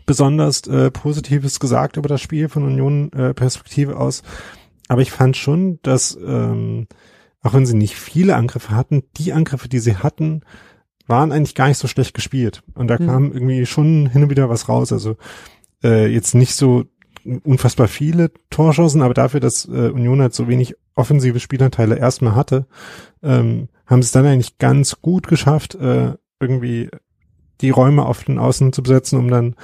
besonders äh, Positives gesagt über das Spiel von Union äh, Perspektive aus. Aber ich fand schon, dass ähm, auch wenn sie nicht viele Angriffe hatten, die Angriffe, die sie hatten, waren eigentlich gar nicht so schlecht gespielt. Und da Mhm. kam irgendwie schon hin und wieder was raus. Also äh, jetzt nicht so unfassbar viele Torchancen, aber dafür, dass äh, Union halt so wenig offensive Spielanteile erstmal hatte, ähm, haben sie es dann eigentlich ganz gut geschafft, äh, irgendwie die Räume auf den Außen zu besetzen, um dann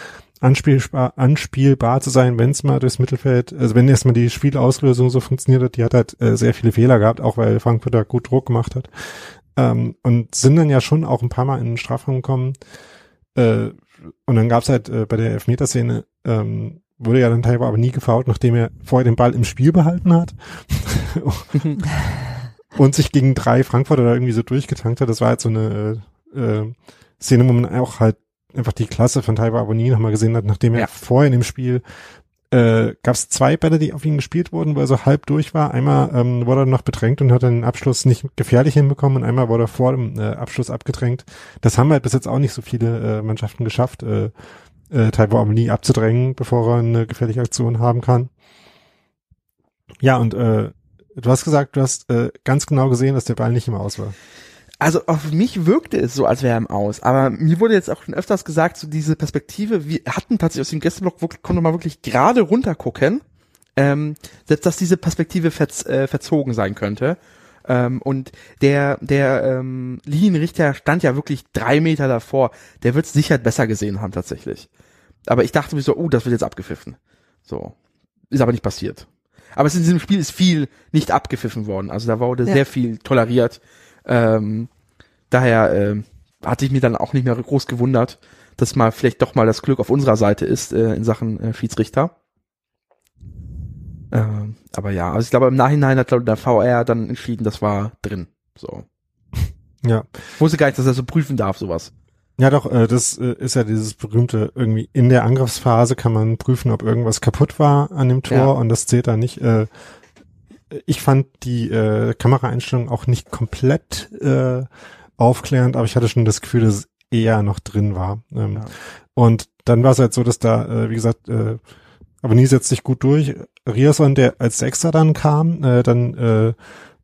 anspielbar, anspielbar zu sein, wenn es mal durchs Mittelfeld, also wenn erstmal die Spielauslösung so funktioniert hat, die hat halt äh, sehr viele Fehler gehabt, auch weil Frankfurt da gut Druck gemacht hat. Ähm, und sind dann ja schon auch ein paar Mal in den Strafraum gekommen. Äh, und dann gab's halt äh, bei der Elfmeterszene, ähm, wurde ja dann teilweise aber nie gefault, nachdem er vorher den Ball im Spiel behalten hat. und sich gegen drei Frankfurter da irgendwie so durchgetankt hat. Das war halt so eine äh, Szene, wo man auch halt einfach die Klasse von Taiwo Aboni nochmal gesehen hat, nachdem er Ja. vorher in dem Spiel äh, gab es zwei Bälle, die auf ihn gespielt wurden, wo er so halb durch war. Einmal ähm, wurde er noch bedrängt und hat den Abschluss nicht gefährlich hinbekommen und einmal wurde er vor dem äh, Abschluss abgedrängt. Das haben halt bis jetzt auch nicht so viele äh, Mannschaften geschafft, äh, äh, Taiwo Amini abzudrängen, bevor er eine gefährliche Aktion haben kann. Ja, und äh, du hast gesagt, du hast äh, ganz genau gesehen, dass der Ball nicht im Aus war. Also auf mich wirkte es so, als wäre er im Aus. Aber mir wurde jetzt auch schon öfters gesagt, so diese Perspektive, wir hatten tatsächlich aus dem Gästeblock, wirklich, konnte man wirklich gerade runter gucken, ähm, selbst dass diese Perspektive verz, äh, verzogen sein könnte. Ähm, und der, der ähm, Linienrichter stand ja wirklich drei Meter davor. Der wird sicher besser gesehen haben tatsächlich. Aber ich dachte mir so, oh, das wird jetzt abgepfiffen. So. Ist aber nicht passiert. Aber es in diesem Spiel ist viel nicht abgepfiffen worden. Also da wurde Ja. sehr viel toleriert. Ähm, daher ähm, hatte ich mir dann auch nicht mehr groß gewundert, dass mal vielleicht doch mal das Glück auf unserer Seite ist äh, in Sachen äh, Schiedsrichter. Ähm, aber ja, also ich glaube im Nachhinein hat glaub, der VR dann entschieden, das war drin. So. Ja. Ich wusste gar nicht, dass er so prüfen darf, sowas. Ja, doch, äh, das äh, ist ja dieses berühmte, irgendwie in der Angriffsphase kann man prüfen, ob irgendwas kaputt war an dem Tor Ja. und das zählt da nicht. Äh, ich fand die äh, Kameraeinstellung auch nicht komplett äh, aufklärend, aber ich hatte schon das Gefühl, dass es eher noch drin war. Ähm, Ja. Und dann war es halt so, dass da, äh, wie gesagt, äh, aber nie setzt sich gut durch. Riason, der als Sechster dann kam, äh, dann äh,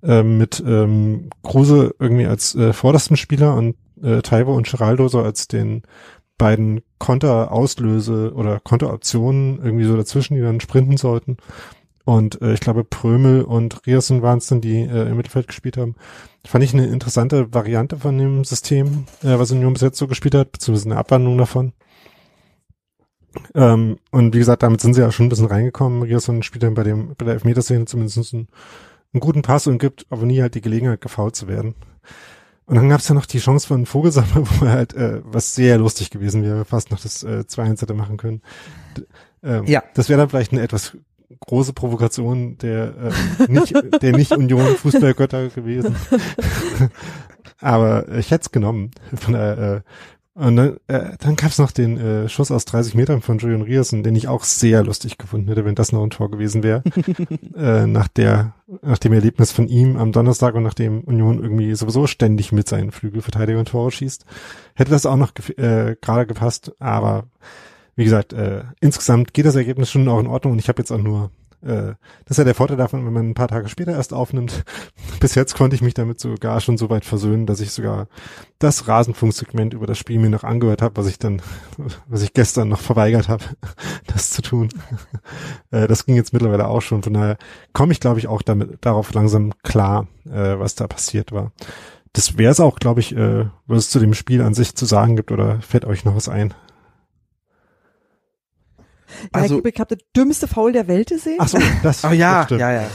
äh, mit ähm, Kruse irgendwie als äh, vordersten Spieler und äh, Taibo und Geraldo so als den beiden Konterauslöse oder Konteroptionen irgendwie so dazwischen, die dann sprinten sollten. Und äh, ich glaube, Prömel und Riersen waren es dann, die äh, im Mittelfeld gespielt haben. Fand ich eine interessante Variante von dem System, äh, was Union bis jetzt so gespielt hat, beziehungsweise eine Abwandlung davon. Ähm, und wie gesagt, damit sind sie ja schon ein bisschen reingekommen. Rierson spielt dann bei dem, bei der Elfmeterszene zumindest einen, einen guten Pass und gibt aber nie halt die Gelegenheit, gefault zu werden. Und dann gab es ja noch die Chance von Vogelsammer, wo er halt, äh, was sehr lustig gewesen wäre, fast noch das äh, 2-1 hätte machen können. Ähm, Ja. Das wäre dann vielleicht eine etwas große Provokation der äh, nicht, der nicht Union Fußballgötter gewesen. Aber ich hätte es genommen. Von der, äh, und dann, äh, dann gab es noch den äh, Schuss aus 30 Metern von Julian Riersen, den ich auch sehr lustig gefunden hätte, wenn das noch ein Tor gewesen wäre. äh, nach der, nach dem Erlebnis von ihm am Donnerstag und nachdem Union irgendwie sowieso ständig mit seinen Flügelverteidigern Tore schießt, hätte das auch noch äh, gerade gepasst. Aber wie gesagt, äh, insgesamt geht das Ergebnis schon auch in Ordnung und ich habe jetzt auch nur äh, das ist ja der Vorteil davon, wenn man ein paar Tage später erst aufnimmt. Bis jetzt konnte ich mich damit sogar schon so weit versöhnen, dass ich sogar das Rasenfunksegment über das Spiel mir noch angehört habe, was ich dann, was ich gestern noch verweigert habe, das zu tun. äh, das ging jetzt mittlerweile auch schon. Von daher komme ich, glaube ich, auch damit darauf langsam klar, äh, was da passiert war. Das wäre es auch, glaube ich, äh, was es zu dem Spiel an sich zu sagen gibt, oder fällt euch noch was ein? Ja, Also- ich, ich habe das dümmste Foul der Welt gesehen. Ach so, das, Ach ja, das stimmt. ja, ja.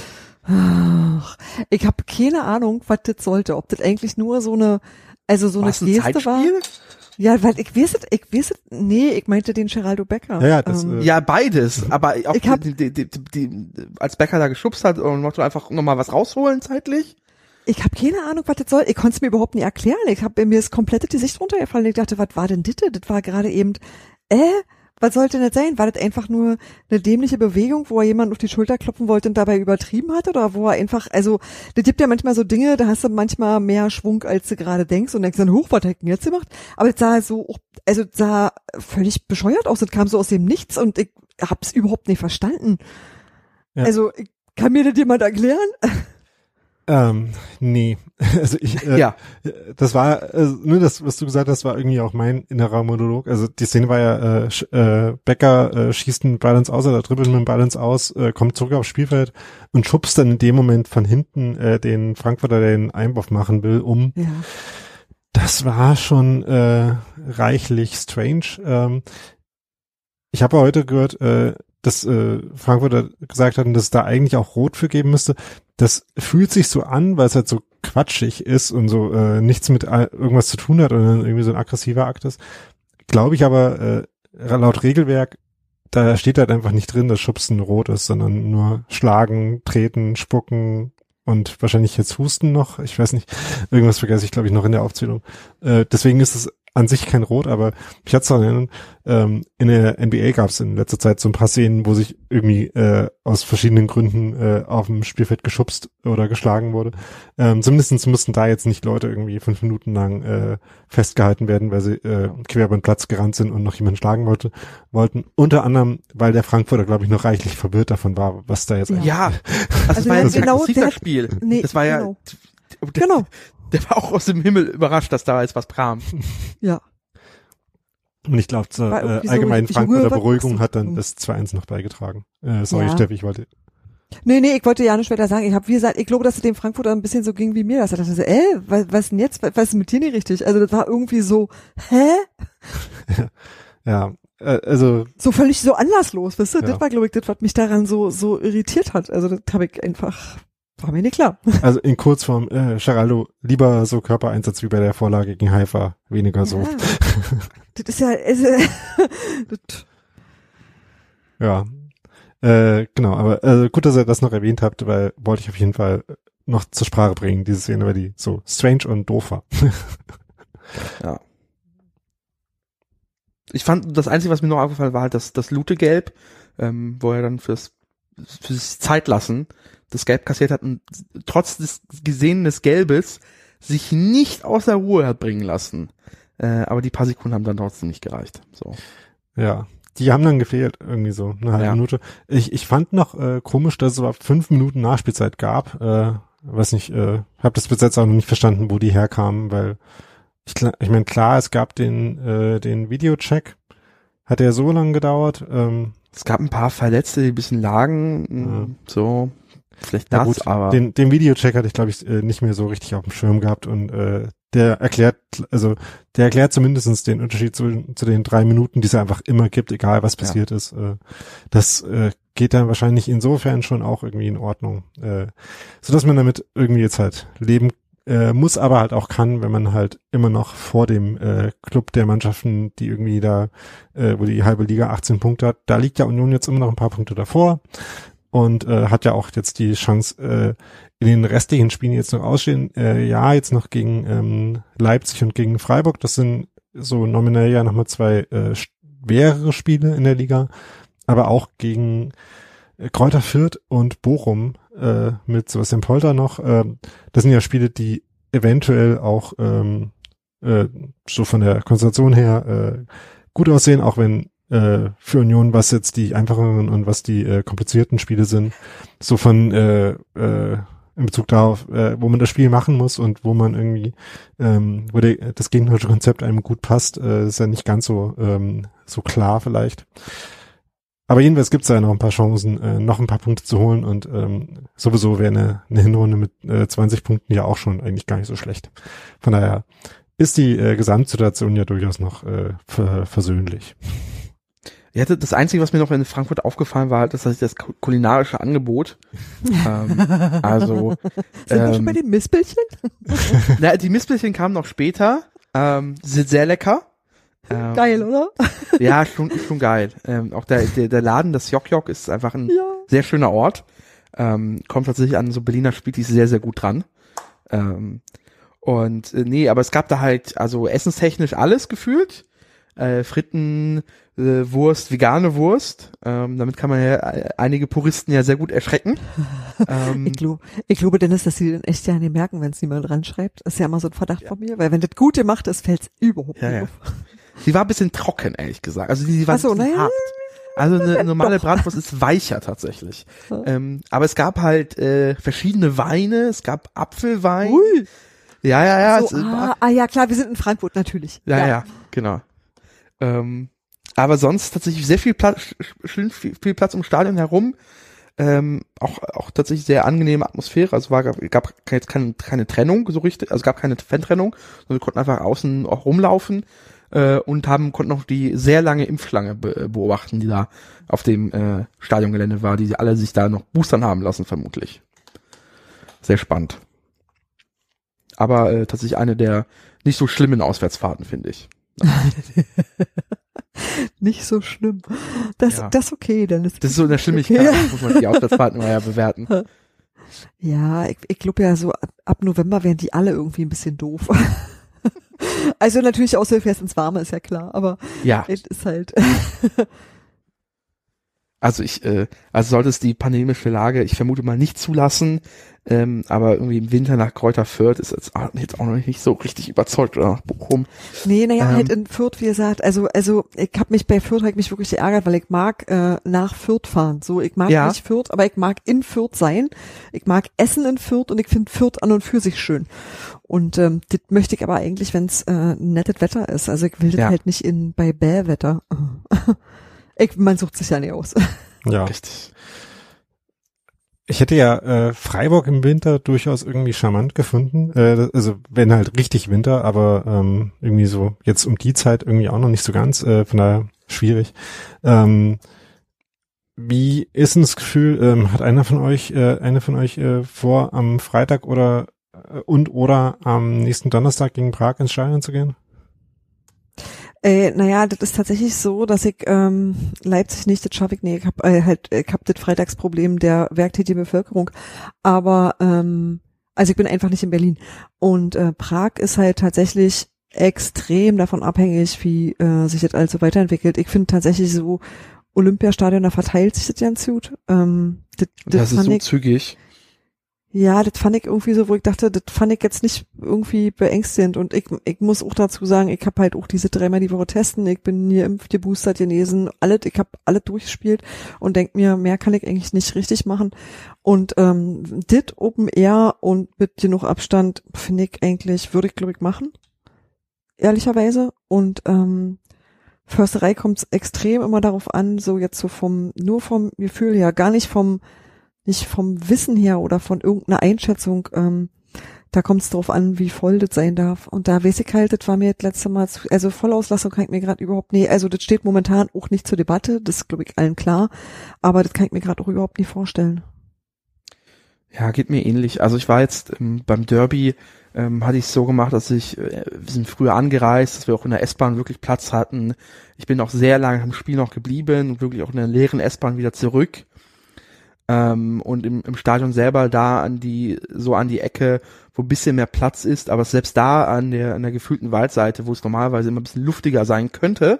Ach, ich habe keine Ahnung, was das sollte. Ob das eigentlich nur so eine, also so eine War's ein Geste war. Zeitspiel? Ja, weil ich weiß es, ich weiß es, nee, ich meinte den Geraldo Becker. Ja, ja, das, Ähm, äh, Ja, beides. Aber auch Ich hab- die, die, die, die, als Becker da geschubst hat und wollte einfach nochmal was rausholen zeitlich. Ich habe keine Ahnung, was das soll. Ich konnte es mir überhaupt nicht erklären. Ich habe mir das komplette Gesicht runtergefallen. Ich dachte, was war denn das? Das war gerade eben, äh, was sollte das sein? War das einfach nur eine dämliche Bewegung, wo er jemand auf die Schulter klopfen wollte und dabei übertrieben hat? Oder wo er einfach, also, das gibt ja manchmal so Dinge, da hast du manchmal mehr Schwung, als du gerade denkst und denkst dann, hoch, was hat er denn jetzt gemacht? Aber das sah so, also das sah völlig bescheuert aus. Das kam so aus dem Nichts und ich hab's überhaupt nicht verstanden. Ja. Also, kann mir das jemand erklären? Ähm, nee. Also ich, äh, Ja. das war, also, nur das, was du gesagt hast, war irgendwie auch mein innerer Monolog. Also die Szene war ja, äh, äh, Becker äh, schießt einen ins Aus oder dribbelt einen ins Aus, äh, kommt zurück aufs Spielfeld und schubst dann in dem Moment von hinten äh, den Frankfurter, der den Einwurf machen will, um. Ja. Das war schon äh, reichlich strange. Ähm, ich habe heute gehört, äh, dass äh, Frankfurter gesagt hatten, dass es da eigentlich auch Rot für geben müsste. Das fühlt sich so an, weil es halt so quatschig ist und so äh, nichts mit äh, irgendwas zu tun hat und dann irgendwie so ein aggressiver Akt ist. Glaube ich aber äh, laut Regelwerk, da steht halt einfach nicht drin, dass Schubsen rot ist, sondern nur schlagen, treten, spucken und wahrscheinlich jetzt husten noch. Ich weiß nicht, irgendwas vergesse ich glaube ich noch in der Aufzählung. Äh, deswegen ist es an sich kein Rot, aber ich hatte es erinnern, ähm, in der NBA gab es in letzter Zeit so ein paar Szenen, wo sich irgendwie äh, aus verschiedenen Gründen äh, auf dem Spielfeld geschubst oder geschlagen wurde. Ähm, zumindest mussten da jetzt nicht Leute irgendwie fünf Minuten lang äh, festgehalten werden, weil sie äh, quer über den Platz gerannt sind und noch jemanden schlagen wollte, wollten. Unter anderem, weil der Frankfurter, glaube ich, noch reichlich verwirrt davon war, was da jetzt Ja. Ja, also, das war ja genau, hat- Spiel. Nee, das war ja, genau. Genau. der war auch aus dem Himmel überrascht, dass da jetzt was kam. Ja. Und ich glaube, zur äh, so, allgemeinen ich- Frankfurter Beruhigung hat dann das 2-1 noch beigetragen. Äh, sorry, Ja. Steffi, ich wollte. Nee, nee, ich wollte ja nicht weiter sagen. Ich habe, wie gesagt, ich glaube, dass es dem Frankfurter ein bisschen so ging wie mir. Dass er dachte, so, äh, was, was denn jetzt? Was, was ist mit dir nicht richtig? Also das war irgendwie so, hä? Ja, äh, also So völlig so anlasslos, weißt du? Ja. Das war, glaube ich, das, was mich daran so, so irritiert hat. Also das habe ich einfach, war mir nicht klar. Also in Kurzform, äh, Geraldo, lieber so Körpereinsatz wie bei der Vorlage gegen Haifa, weniger so. Ja. das ist ja, ist, äh, das, Ja. Äh, genau, aber äh, gut, dass ihr das noch erwähnt habt, weil wollte ich auf jeden Fall noch zur Sprache bringen, diese Szene, weil die so strange und doof war. Ja. Ich fand, das Einzige, was mir noch aufgefallen war, halt das, das Lutegelb, ähm, wo er dann fürs, fürs Zeitlassen das Gelb kassiert hat und trotz des Gesehenen des Gelbes sich nicht aus der Ruhe hat bringen lassen. Äh, aber die paar Sekunden haben dann trotzdem nicht gereicht. So. Ja. Die haben dann gefehlt, irgendwie so, eine halbe Ja. Minute. Ich, ich fand noch äh, komisch, dass es überhaupt fünf Minuten Nachspielzeit gab. Äh, weiß nicht, äh, habe das bis jetzt auch noch nicht verstanden, wo die herkamen, weil ich, ich meine, klar, es gab den, äh, den Videocheck. Hat der so lange gedauert? Ähm, Es gab ein paar Verletzte, die ein bisschen lagen, mh, so. Vielleicht das, gut, aber. Den, den Videocheck hatte ich, glaube ich, äh, nicht mehr so richtig auf dem Schirm gehabt und äh, der erklärt, also der erklärt zumindestens den Unterschied zu, zu den drei Minuten, die es einfach immer gibt, egal was Ja. passiert ist. Äh, das äh, geht dann wahrscheinlich insofern schon auch irgendwie in Ordnung. Äh, so dass man damit irgendwie jetzt halt leben äh, muss, aber halt auch kann, wenn man halt immer noch vor dem äh, Club der Mannschaften, die irgendwie da, äh, wo die halbe Liga 18 Punkte hat, da liegt ja Union jetzt immer noch ein paar Punkte davor und äh, hat ja auch jetzt die Chance, äh, in den restlichen Spielen jetzt noch ausstehen. Äh, ja, jetzt noch gegen ähm, Leipzig und gegen Freiburg. Das sind so nominell ja nochmal zwei äh, schwerere Spiele in der Liga, aber auch gegen äh, Kräuter Fürth und Bochum äh, mit Sebastian Polter noch. Äh, das sind ja Spiele, die eventuell auch ähm, äh, so von der Konstellation her äh, gut aussehen, auch wenn äh, für Union, was jetzt die einfacheren und was die äh, komplizierten Spiele sind, so von äh, äh, in Bezug darauf, äh, wo man das Spiel machen muss und wo man irgendwie, ähm, wo der, das gegnerische Konzept einem gut passt, äh, ist ja nicht ganz so ähm, so klar vielleicht. Aber jedenfalls gibt es da noch ein paar Chancen, äh, noch ein paar Punkte zu holen und ähm, sowieso wäre eine, eine Hinrunde mit äh, 20 Punkten ja auch schon eigentlich gar nicht so schlecht. Von daher ist die äh, Gesamtsituation ja durchaus noch äh, ver versöhnlich. Ich hatte das Einzige, was mir noch in Frankfurt aufgefallen war, halt, dass das, das kulinarische Angebot. ähm, also, sind wir schon ähm, bei den Missbildchen? na, die Mistbällchen kamen noch später. Ähm, sind sehr lecker. Ähm, Geil, oder? Ja, schon, schon geil. Ähm, auch der, der, der Laden, das Jok Jok, ist einfach ein Ja. sehr schöner Ort. Ähm, kommt tatsächlich an so Berliner Spätis sehr, sehr gut dran. Ähm, und äh, nee, aber es gab da halt, also essenstechnisch alles gefühlt. Äh, Fritten, äh, Wurst, vegane Wurst. Ähm, damit kann man ja äh, einige Puristen ja sehr gut erschrecken. ähm, Ich, glaub, ich glaube, Dennis, dass sie den echt ja nicht merken, wenn es niemand dran schreibt. Das ist ja immer so ein Verdacht von mir, weil wenn das gut gemacht ist, fällt's überhaupt Ja, nicht ja. auf. sie war ein bisschen trocken, ehrlich gesagt. Also die war so, ein bisschen naja. hart. Also eine normale Doch. Bratwurst ist weicher tatsächlich. Ja. Ähm, aber es gab halt äh, verschiedene Weine, es gab Apfelwein. Ui. Ja, ja, ja. so, es ah, war, ah, ja, klar, wir sind in Frankfurt, natürlich. ja, ja, genau. Ähm, aber sonst tatsächlich sehr viel Platz, schön viel, viel Platz im Stadion herum. Ähm, auch, auch tatsächlich sehr angenehme Atmosphäre. Also war, gab jetzt keine, keine Trennung so richtig, also gab keine Fan-Trennung, sondern wir konnten einfach außen auch rumlaufen äh, und haben konnten noch die sehr lange Impfschlange be beobachten, die da auf dem äh, Stadiongelände war, die alle sich da noch boostern haben lassen, vermutlich. Sehr spannend. Aber äh, tatsächlich eine der nicht so schlimmen Auswärtsfahrten, finde ich. Nicht so schlimm. Das, Ja. das okay, Dennis. Das ist so in der Schlimmigkeit, Okay. muss man die Auswärtsfahrten immer ja bewerten. Ja, ich, ich glaube ja so ab, ab November werden die alle irgendwie ein bisschen doof. Also natürlich außer du fährst ins Warme, ist ja klar, aber Ja, es ist halt. also ich, äh, also sollte es die pandemische Lage, ich vermute mal nicht zulassen, ähm, aber irgendwie im Winter nach Kräuter Fürth ist jetzt, auch- jetzt auch noch nicht so richtig überzeugt oder nach Bochum. Nee, naja, Ähm. halt in Fürth, wie gesagt, also, also ich habe mich bei Fürth ich mich wirklich geärgert, weil ich mag äh, nach Fürth fahren. So, ich mag Ja. nicht Fürth, aber ich mag in Fürth sein. Ich mag Essen in Fürth und ich finde Fürth an und für sich schön. Und ähm, das möchte ich aber eigentlich, wenn es äh, nettes Wetter ist. Also ich will das Ja. halt nicht in bei Bähwetter. ich, man sucht sich ja nicht aus. Ja. Richtig. Ich hätte ja äh, Freiburg im Winter durchaus irgendwie charmant gefunden. Äh, also wenn halt richtig Winter, aber ähm, irgendwie so jetzt um die Zeit irgendwie auch noch nicht so ganz. Äh, von daher schwierig. Ähm, wie ist denn das Gefühl? Ähm, hat einer von euch, äh, eine von euch äh, vor, am Freitag oder äh, und oder am nächsten Donnerstag gegen Prag ins Stadion zu gehen? Äh, naja, das ist tatsächlich so, dass ich ähm, Leipzig nicht, das schaffe ich nicht. Ich hab äh, halt, ich hab das Freitagsproblem der werktätigen Bevölkerung. Aber ähm, also ich bin einfach nicht in Berlin. Und äh, Prag ist halt tatsächlich extrem davon abhängig, wie äh, sich das alles so weiterentwickelt. Ich finde tatsächlich so Olympiastadion, da verteilt sich das ganz gut. Ähm, das, Und das ist so ich, zügig. Ja, das fand ich irgendwie so, wo ich dachte, das fand ich jetzt nicht irgendwie beängstigend. Und ich, ich muss auch dazu sagen, ich habe halt auch diese dreimal die Woche testen. Ich bin hier impft, geboostert, genesen, alles, ich habe alle durchgespielt und denk mir, mehr kann ich eigentlich nicht richtig machen. Und ähm, dit Open Air und mit genug Abstand finde ich eigentlich, würde ich glaube ich machen. Ehrlicherweise. Und ähm, Försterei kommt extrem immer darauf an, so jetzt so vom, nur vom Gefühl her, gar nicht vom nicht vom Wissen her oder von irgendeiner Einschätzung, ähm, da kommt es drauf an, wie voll das sein darf. Und da weiß ich halt, das war mir das letzte Mal, zu, also Vollauslastung kann ich mir gerade überhaupt nee, also das steht momentan auch nicht zur Debatte, das ist glaube ich allen klar, aber das kann ich mir gerade auch überhaupt nicht vorstellen. Ja, geht mir ähnlich. Also ich war jetzt ähm, beim Derby, ähm, hatte ich so gemacht, dass ich, äh, wir sind früher angereist, dass wir auch in der S-Bahn wirklich Platz hatten. Ich bin auch sehr lange am Spiel noch geblieben und wirklich auch in der leeren S-Bahn wieder zurück. Ähm, und im, im Stadion selber da an die, so an die Ecke, wo ein bisschen mehr Platz ist, aber selbst da an der, an der gefühlten Waldseite, wo es normalerweise immer ein bisschen luftiger sein könnte,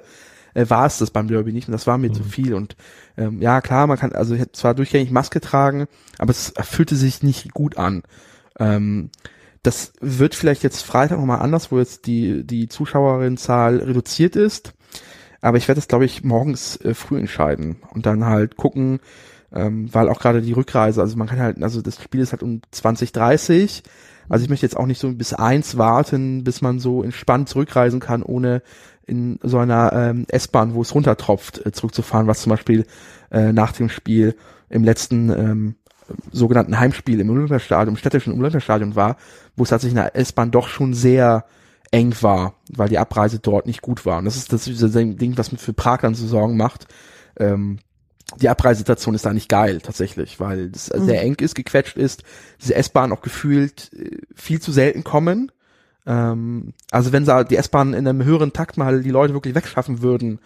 äh, war es das beim Derby nicht und das war mir zu viel und ähm, ja klar, man kann, also ich hätte zwar durchgängig Maske tragen, aber es fühlte sich nicht gut an. Ähm, das wird vielleicht jetzt Freitag nochmal anders, wo jetzt die, die Zuschauerinnenzahl reduziert ist. Aber ich werde das, glaube ich, morgens äh, früh entscheiden und dann halt gucken, ähm, weil auch gerade die Rückreise, also man kann halt, also das Spiel ist halt um 2030. Also ich möchte jetzt auch nicht so bis eins warten, bis man so entspannt zurückreisen kann, ohne in so einer ähm, S-Bahn, wo es runtertropft, äh, zurückzufahren, was zum Beispiel äh, nach dem Spiel im letzten ähm, sogenannten Heimspiel im Olympiastadion, im städtischen Olympiastadion war, wo es tatsächlich in der S-Bahn doch schon sehr eng war, weil die Abreise dort nicht gut war. Und das ist das ist Ding, was mir für Prag dann zu Sorgen macht. Ähm, die Abreisesituation ist da nicht geil tatsächlich, weil es Mhm. sehr eng ist, gequetscht ist, diese S-Bahn auch gefühlt äh, viel zu selten kommen. Ähm, also wenn sie die S-Bahn in einem höheren Takt mal die Leute wirklich wegschaffen würden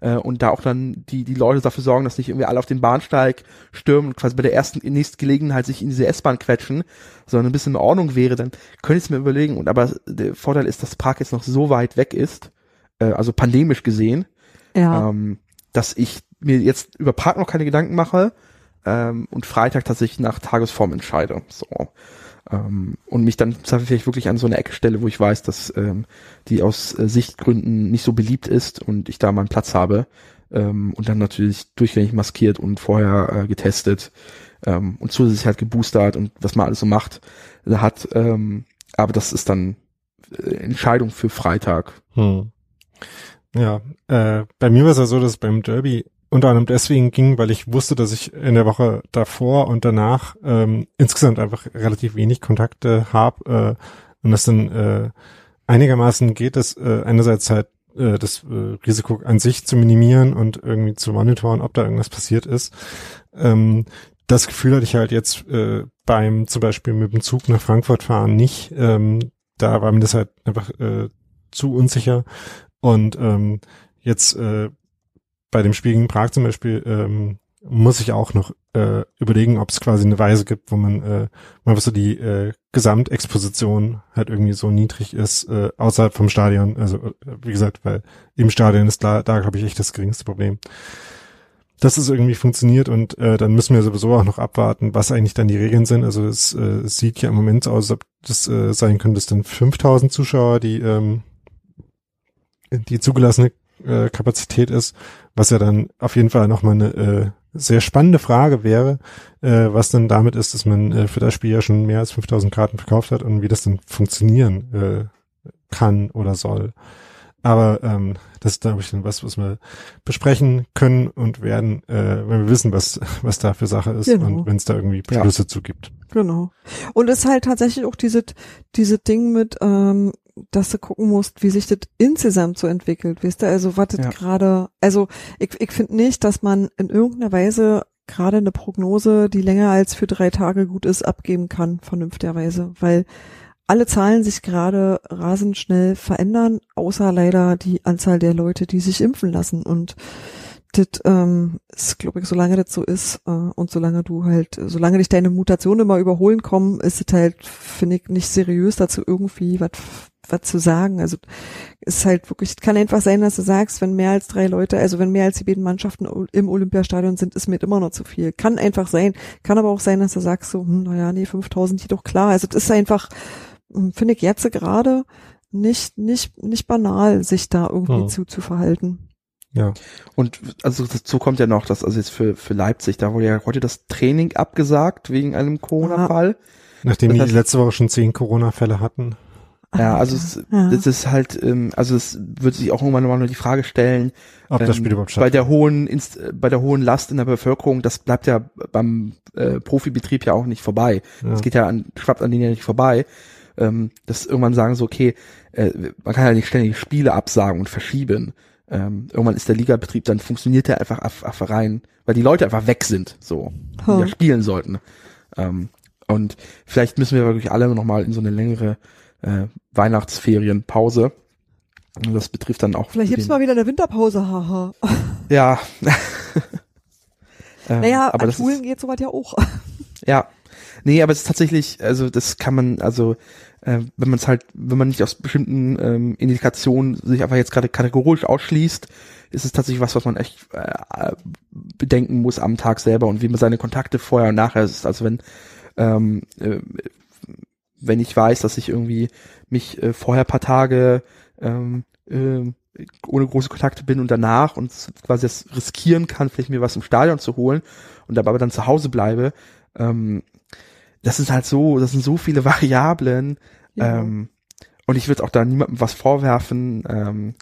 äh, und da auch dann die die Leute dafür sorgen, dass nicht irgendwie alle auf den Bahnsteig stürmen und quasi bei der ersten nächsten Gelegenheit sich in diese S-Bahn quetschen, sondern ein bisschen in Ordnung wäre, dann könnte ich es mir überlegen. Und aber der Vorteil ist, dass Prag jetzt noch so weit weg ist, äh, also pandemisch gesehen, Ja. ähm, dass ich mir jetzt über Prag noch keine Gedanken mache ähm, und Freitag tatsächlich nach Tagesform entscheide. So. Ähm, und mich dann vielleicht wirklich an so eine Ecke stelle, wo ich weiß, dass ähm, die aus äh, Sichtgründen nicht so beliebt ist und ich da meinen Platz habe. Ähm, und dann natürlich durchgängig maskiert und vorher äh, getestet ähm, und zusätzlich halt geboostert und was man alles so macht, äh, hat. Ähm, aber das ist dann äh, Entscheidung für Freitag. Hm. Ja, äh, bei mir war es ja so, dass beim Derby unter anderem deswegen ging, weil ich wusste, dass ich in der Woche davor und danach ähm, insgesamt einfach relativ wenig Kontakte habe äh, und das dann äh, einigermaßen geht, es äh, einerseits halt äh, das äh, Risiko an sich zu minimieren und irgendwie zu monitoren, ob da irgendwas passiert ist. Ähm, das Gefühl hatte ich halt jetzt äh, beim zum Beispiel mit dem Zug nach Frankfurt fahren nicht. Ähm, da war mir das halt einfach äh, zu unsicher. Und ähm, jetzt äh, bei dem Spiel gegen Prag zum Beispiel ähm, muss ich auch noch äh, überlegen, ob es quasi eine Weise gibt, wo man äh, mal so die äh, Gesamtexposition halt irgendwie so niedrig ist äh, außerhalb vom Stadion. Also äh, wie gesagt, weil im Stadion ist da, da glaube ich echt das geringste Problem. Dass es irgendwie funktioniert und äh, dann müssen wir sowieso auch noch abwarten, was eigentlich dann die Regeln sind. Also es, äh, sieht ja im Moment so aus, ob das äh, sein könnte, dass dann 5000 Zuschauer die ähm, die zugelassene äh, Kapazität ist, was ja dann auf jeden Fall nochmal eine äh, sehr spannende Frage wäre, äh, was denn damit ist, dass man äh, für das Spiel ja schon mehr als 5000 Karten verkauft hat und wie das dann funktionieren äh, kann oder soll. Aber ähm, das ist, glaube ich, dann was, was wir besprechen können und werden, äh, wenn wir wissen, was, was da für Sache ist Genau. und wenn es da irgendwie Beschlüsse zu gibt. Genau. Und es ist halt tatsächlich auch diese, diese Ding mit, ähm, dass du gucken musst, wie sich das insgesamt so entwickelt, weißt du, also was das Ja. gerade, also ich, ich finde nicht, dass man in irgendeiner Weise gerade eine Prognose, die länger als für drei Tage gut ist, abgeben kann, vernünftigerweise, weil alle Zahlen sich gerade rasend schnell verändern, außer leider die Anzahl der Leute, die sich impfen lassen. Und das ähm, ist, glaube ich, solange das so ist äh, und solange du halt, solange dich deine Mutationen immer überholen kommen, ist es halt, finde ich, nicht seriös dazu irgendwie was was zu sagen. Also es ist halt wirklich, es kann einfach sein, dass du sagst, wenn mehr als drei Leute, also wenn mehr als die beiden Mannschaften im Olympiastadion sind, ist mir immer noch zu viel. Kann einfach sein. Kann aber auch sein, dass du sagst so, hm, naja, nee, 5000 geht doch klar. Also das ist einfach, hm, finde ich jetzt gerade nicht, nicht, nicht banal, sich da irgendwie Hm. zu, zu verhalten. Ja. Und also dazu kommt ja noch, dass also jetzt für, für Leipzig, da wurde ja heute das Training abgesagt wegen einem Corona-Fall. Nachdem Das die heißt- letzte Woche schon zehn Corona-Fälle hatten. Ja, also es, Ja. das ist halt, ähm, also es wird sich auch irgendwann mal nur die Frage stellen, Ob ähm, das Spiel überhaupt bei der hohen Inst äh, bei der hohen Last in der Bevölkerung, das bleibt ja beim äh, Profibetrieb ja auch nicht vorbei. Ja. Das geht ja an, schwappt an denen ja nicht vorbei. Ähm, dass irgendwann sagen so, okay, äh, man kann ja nicht ständig Spiele absagen und verschieben. Ähm, irgendwann ist der Ligabetrieb, dann funktioniert der einfach auf, auf rein, weil die Leute einfach weg sind, so, die Hm. ja spielen sollten. Ähm, und vielleicht müssen wir wirklich alle nochmal in so eine längere äh, Weihnachtsferienpause. Und das betrifft dann auch. Vielleicht gibt's mal wieder eine Winterpause, haha. Ja. ähm, Naja, aber an das Schulen ist, geht sowas ja auch. ja. Nee, aber es ist tatsächlich, also das kann man, also äh, wenn man es halt, wenn man nicht aus bestimmten ähm, Indikationen sich einfach jetzt gerade kategorisch ausschließt, ist es tatsächlich was, was man echt äh, bedenken muss am Tag selber und wie man seine Kontakte vorher und nachher ist. Also wenn ähm, äh, wenn ich weiß, dass ich irgendwie mich äh, vorher paar Tage ähm, äh, ohne große Kontakte bin und danach und quasi das riskieren kann, vielleicht mir was im Stadion zu holen und aber dann zu Hause bleibe, ähm, das ist halt so, das sind so viele Variablen Ja. ähm, und ich würde auch da niemandem was vorwerfen. Ähm,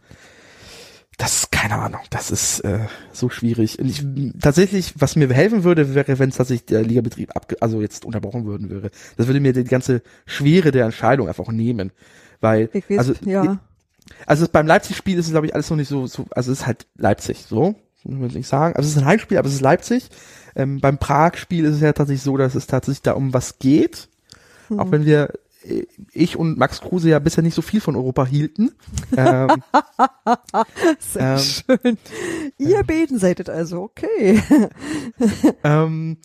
das keine Ahnung, das ist äh, so schwierig. Und ich, tatsächlich, was mir helfen würde, wäre, wenn es tatsächlich der Ligabetrieb abge also jetzt unterbrochen würden würde. Das würde mir die ganze Schwere der Entscheidung einfach nehmen, weil Ich weiß, also ja. also beim Leipzig-Spiel ist es glaube ich alles noch nicht so, so also es ist halt Leipzig, so muss ich nicht sagen. Also es ist ein Heimspiel, aber es ist Leipzig. Ähm, beim Prag-Spiel ist es ja tatsächlich so, dass es tatsächlich da um was geht, Hm. auch wenn wir ich und Max Kruse ja bisher nicht so viel von Europa hielten. ähm, Sehr ähm, schön. Ihr beten seid es also, okay. ähm,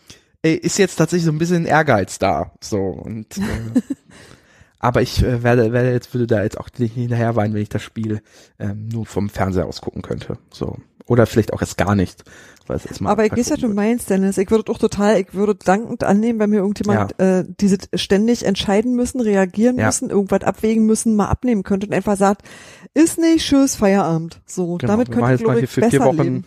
äh, ist jetzt tatsächlich so ein bisschen Ehrgeiz da. So und äh, aber ich äh, werde, werde jetzt würde da jetzt auch nicht hinterher weinen, wenn ich das Spiel ähm, nur vom Fernseher aus gucken könnte. So oder vielleicht auch erst gar nicht. Weil es jetzt mal Aber ich weiß, was du meinst, Dennis. Ich würde auch total, ich würde dankend annehmen, wenn mir irgendjemand äh, diese ständig entscheiden müssen, reagieren Ja. müssen, irgendwas abwägen müssen, mal abnehmen könnte und einfach sagt, ist nicht, tschüss, Feierabend. So, Genau, damit könnte ich, glaube ich, für besser vier Wochen. leben.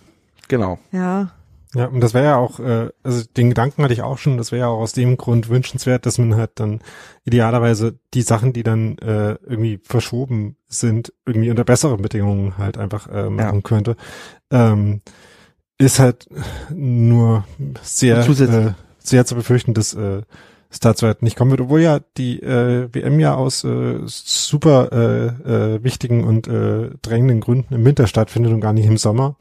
Genau. Ja, Ja, und das wäre ja auch, äh, also den Gedanken hatte ich auch schon, das wäre ja auch aus dem Grund wünschenswert, dass man halt dann idealerweise die Sachen, die dann äh, irgendwie verschoben sind, irgendwie unter besseren Bedingungen halt einfach äh, machen Ja. könnte. Ähm, ist halt nur sehr, äh, sehr zu befürchten, dass äh, es dazu halt nicht kommen wird, obwohl ja die äh, WM ja aus äh, super äh, äh, wichtigen und äh, drängenden Gründen im Winter stattfindet und gar nicht im Sommer.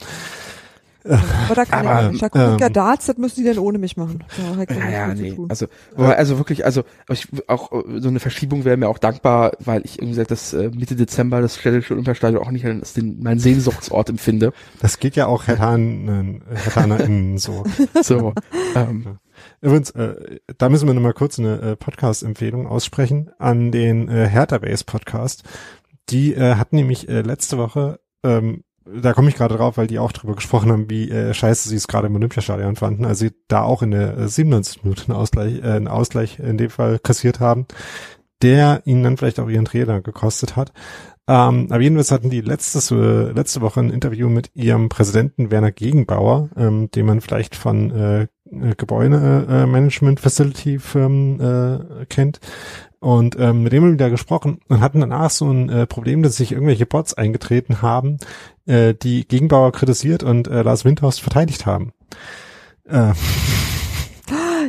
Aber da kann Aber, ich nicht. Ich ja ähm, Darts, das müssen die denn ohne mich machen. Ja, ja, nee. Also, aber also wirklich, also ich, auch so eine Verschiebung wäre mir auch dankbar, weil ich irgendwie gesagt, dass äh, Mitte Dezember das städtische Olympiastadion auch nicht als den, mein Sehnsuchtsort empfinde. Das geht ja auch Hertanen, HertanerInnen so. So, ähm, Übrigens, äh, da müssen wir nochmal kurz eine äh, Podcast-Empfehlung aussprechen an den äh, Hertha Base Podcast. Die äh, hatten nämlich äh, letzte Woche, ähm, da komme ich gerade drauf, weil die auch drüber gesprochen haben, wie äh, scheiße sie es gerade im Olympiastadion fanden, also sie da auch in der äh, 97 Minuten einen Ausgleich, äh, einen Ausgleich in dem Fall kassiert haben, der ihnen dann vielleicht auch ihren Trainer gekostet hat. Ähm, aber jedenfalls hatten die letztes, äh, letzte Woche ein Interview mit ihrem Präsidenten Werner Gegenbauer, ähm, den man vielleicht von äh, Gebäude-Management-Facility-Firmen äh, kennt. Und ähm, mit dem haben wir wieder gesprochen und hatten danach so ein äh, Problem, dass sich irgendwelche Bots eingetreten haben, äh, die Gegenbauer kritisiert und äh, Lars Windhorst verteidigt haben. Äh,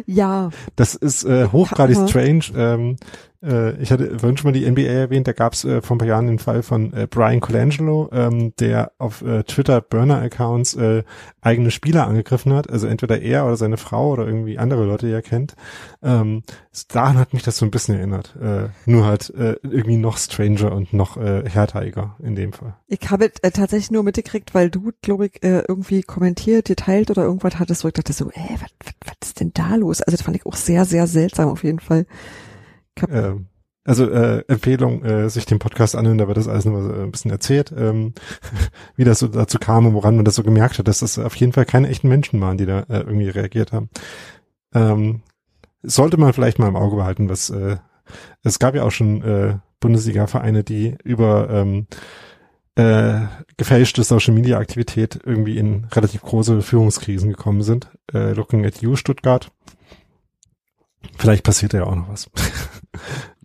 ja, das ist äh, hochgradig strange. Ähm, äh, ich hatte vorhin schon mal die NBA erwähnt, da gab es äh, vor ein paar Jahren den Fall von äh, Brian Colangelo, ähm, der auf äh, Twitter Burner-Accounts äh, eigene Spieler angegriffen hat, also entweder er oder seine Frau oder irgendwie andere Leute, die er kennt. Ähm, daran hat mich das so ein bisschen erinnert. Äh, nur halt äh, irgendwie noch stranger und noch äh, härteriger in dem Fall. ich habe äh, tatsächlich nur mitgekriegt, weil du, glaube ich, äh, irgendwie kommentiert, geteilt oder irgendwas hattest, wo ich dachte so, ey, was, was ist denn da los? Also das fand ich auch sehr, sehr seltsam auf jeden Fall. Ähm, also äh, Empfehlung, äh, sich den Podcast anhören, da wird das alles so ein bisschen erzählt, ähm, wie das so dazu kam und woran man das so gemerkt hat, dass das auf jeden Fall keine echten Menschen waren, die da äh, irgendwie reagiert haben. Ähm, sollte man vielleicht mal im Auge behalten, was äh, es gab ja auch schon äh, Bundesliga-Vereine, die über ähm, äh, gefälschte Social Media Aktivität irgendwie in relativ große Führungskrisen gekommen sind. Äh, looking at you, Stuttgart. Vielleicht passiert ja auch noch was.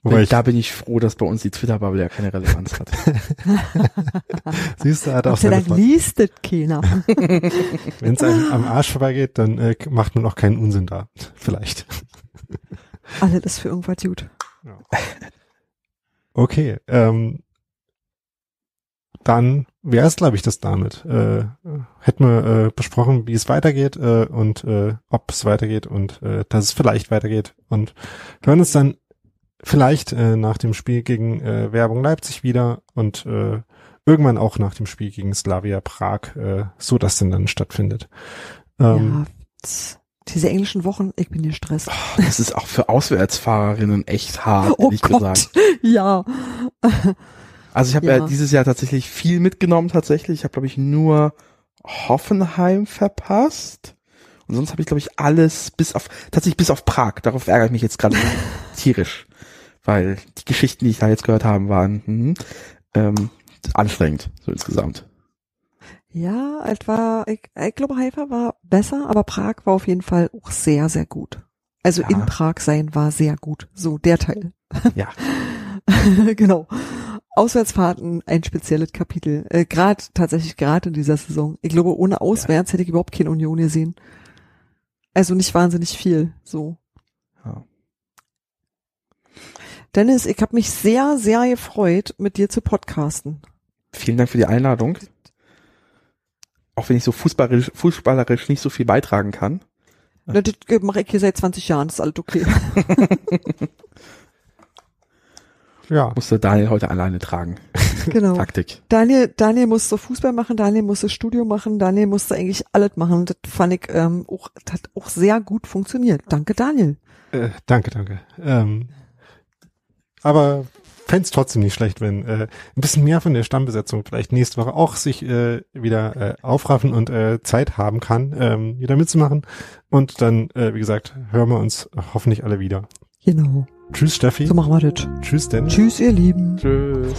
Wobei ich, da bin ich froh, dass bei uns die Twitter-Bubble ja keine Relevanz hat. siehst du, hat auch seine Dank liest das keiner. Wenn es einem am Arsch vorbeigeht, dann äh, macht man auch keinen Unsinn da. Vielleicht. Alles ist für irgendwas gut. Okay, ähm, dann wäre es, glaube ich, das damit. Äh, hätten wir äh, besprochen, wie es weitergeht äh, und äh, ob es weitergeht und äh, dass es vielleicht weitergeht. Und hören uns dann vielleicht äh, nach dem Spiel gegen äh, Werbung Leipzig wieder und äh, irgendwann auch nach dem Spiel gegen Slavia Prag, äh, so dass denn dann stattfindet. Ähm, ja, diese englischen Wochen, ich bin gestresst. Das ist auch für Auswärtsfahrerinnen echt hart, Oh ehrlich Gott, gesagt. ja. Also ich habe ja. Ja. dieses Jahr tatsächlich viel mitgenommen tatsächlich. Ich habe glaube ich nur Hoffenheim verpasst. Und sonst habe ich glaube ich alles bis auf tatsächlich bis auf Prag. Darauf ärgere ich mich jetzt gerade tierisch, weil die Geschichten, die ich da jetzt gehört habe, waren hm, ähm, anstrengend so insgesamt. Ja, etwa, ich, ich glaube, Haifa war besser, aber Prag war auf jeden Fall auch sehr, sehr gut. Also Ja. in Prag sein war sehr gut. So, der Teil. Ja. genau. Auswärtsfahrten, ein spezielles Kapitel. Äh, gerade, tatsächlich gerade in dieser Saison. Ich glaube, ohne Auswärts hätte ich überhaupt keine Union gesehen. Also nicht wahnsinnig viel, so. Ja. Dennis, ich habe mich sehr, sehr gefreut, mit dir zu podcasten. Vielen Dank für die Einladung. Auch wenn ich so fußballerisch, fußballerisch nicht so viel beitragen kann. Na, Das mache ich hier seit 20 Jahren, das ist alles okay. ja, Musste Daniel heute alleine tragen. genau. Taktik. Daniel, Daniel musste Fußball machen, Daniel musste Studio machen, Daniel musste eigentlich alles machen. Das fand ich ähm, auch, das hat auch sehr gut funktioniert. Danke, Daniel. Äh, danke, danke. Ähm, aber fänd's trotzdem nicht schlecht, wenn äh, ein bisschen mehr von der Stammbesetzung vielleicht nächste Woche auch sich äh, wieder äh, aufraffen und äh, Zeit haben kann, ähm, wieder mitzumachen. Und dann, äh, wie gesagt, hören wir uns hoffentlich alle wieder. Genau. Tschüss, Steffi. So machen wir das. Tschüss, Dennis. Tschüss, ihr Lieben. Tschüss.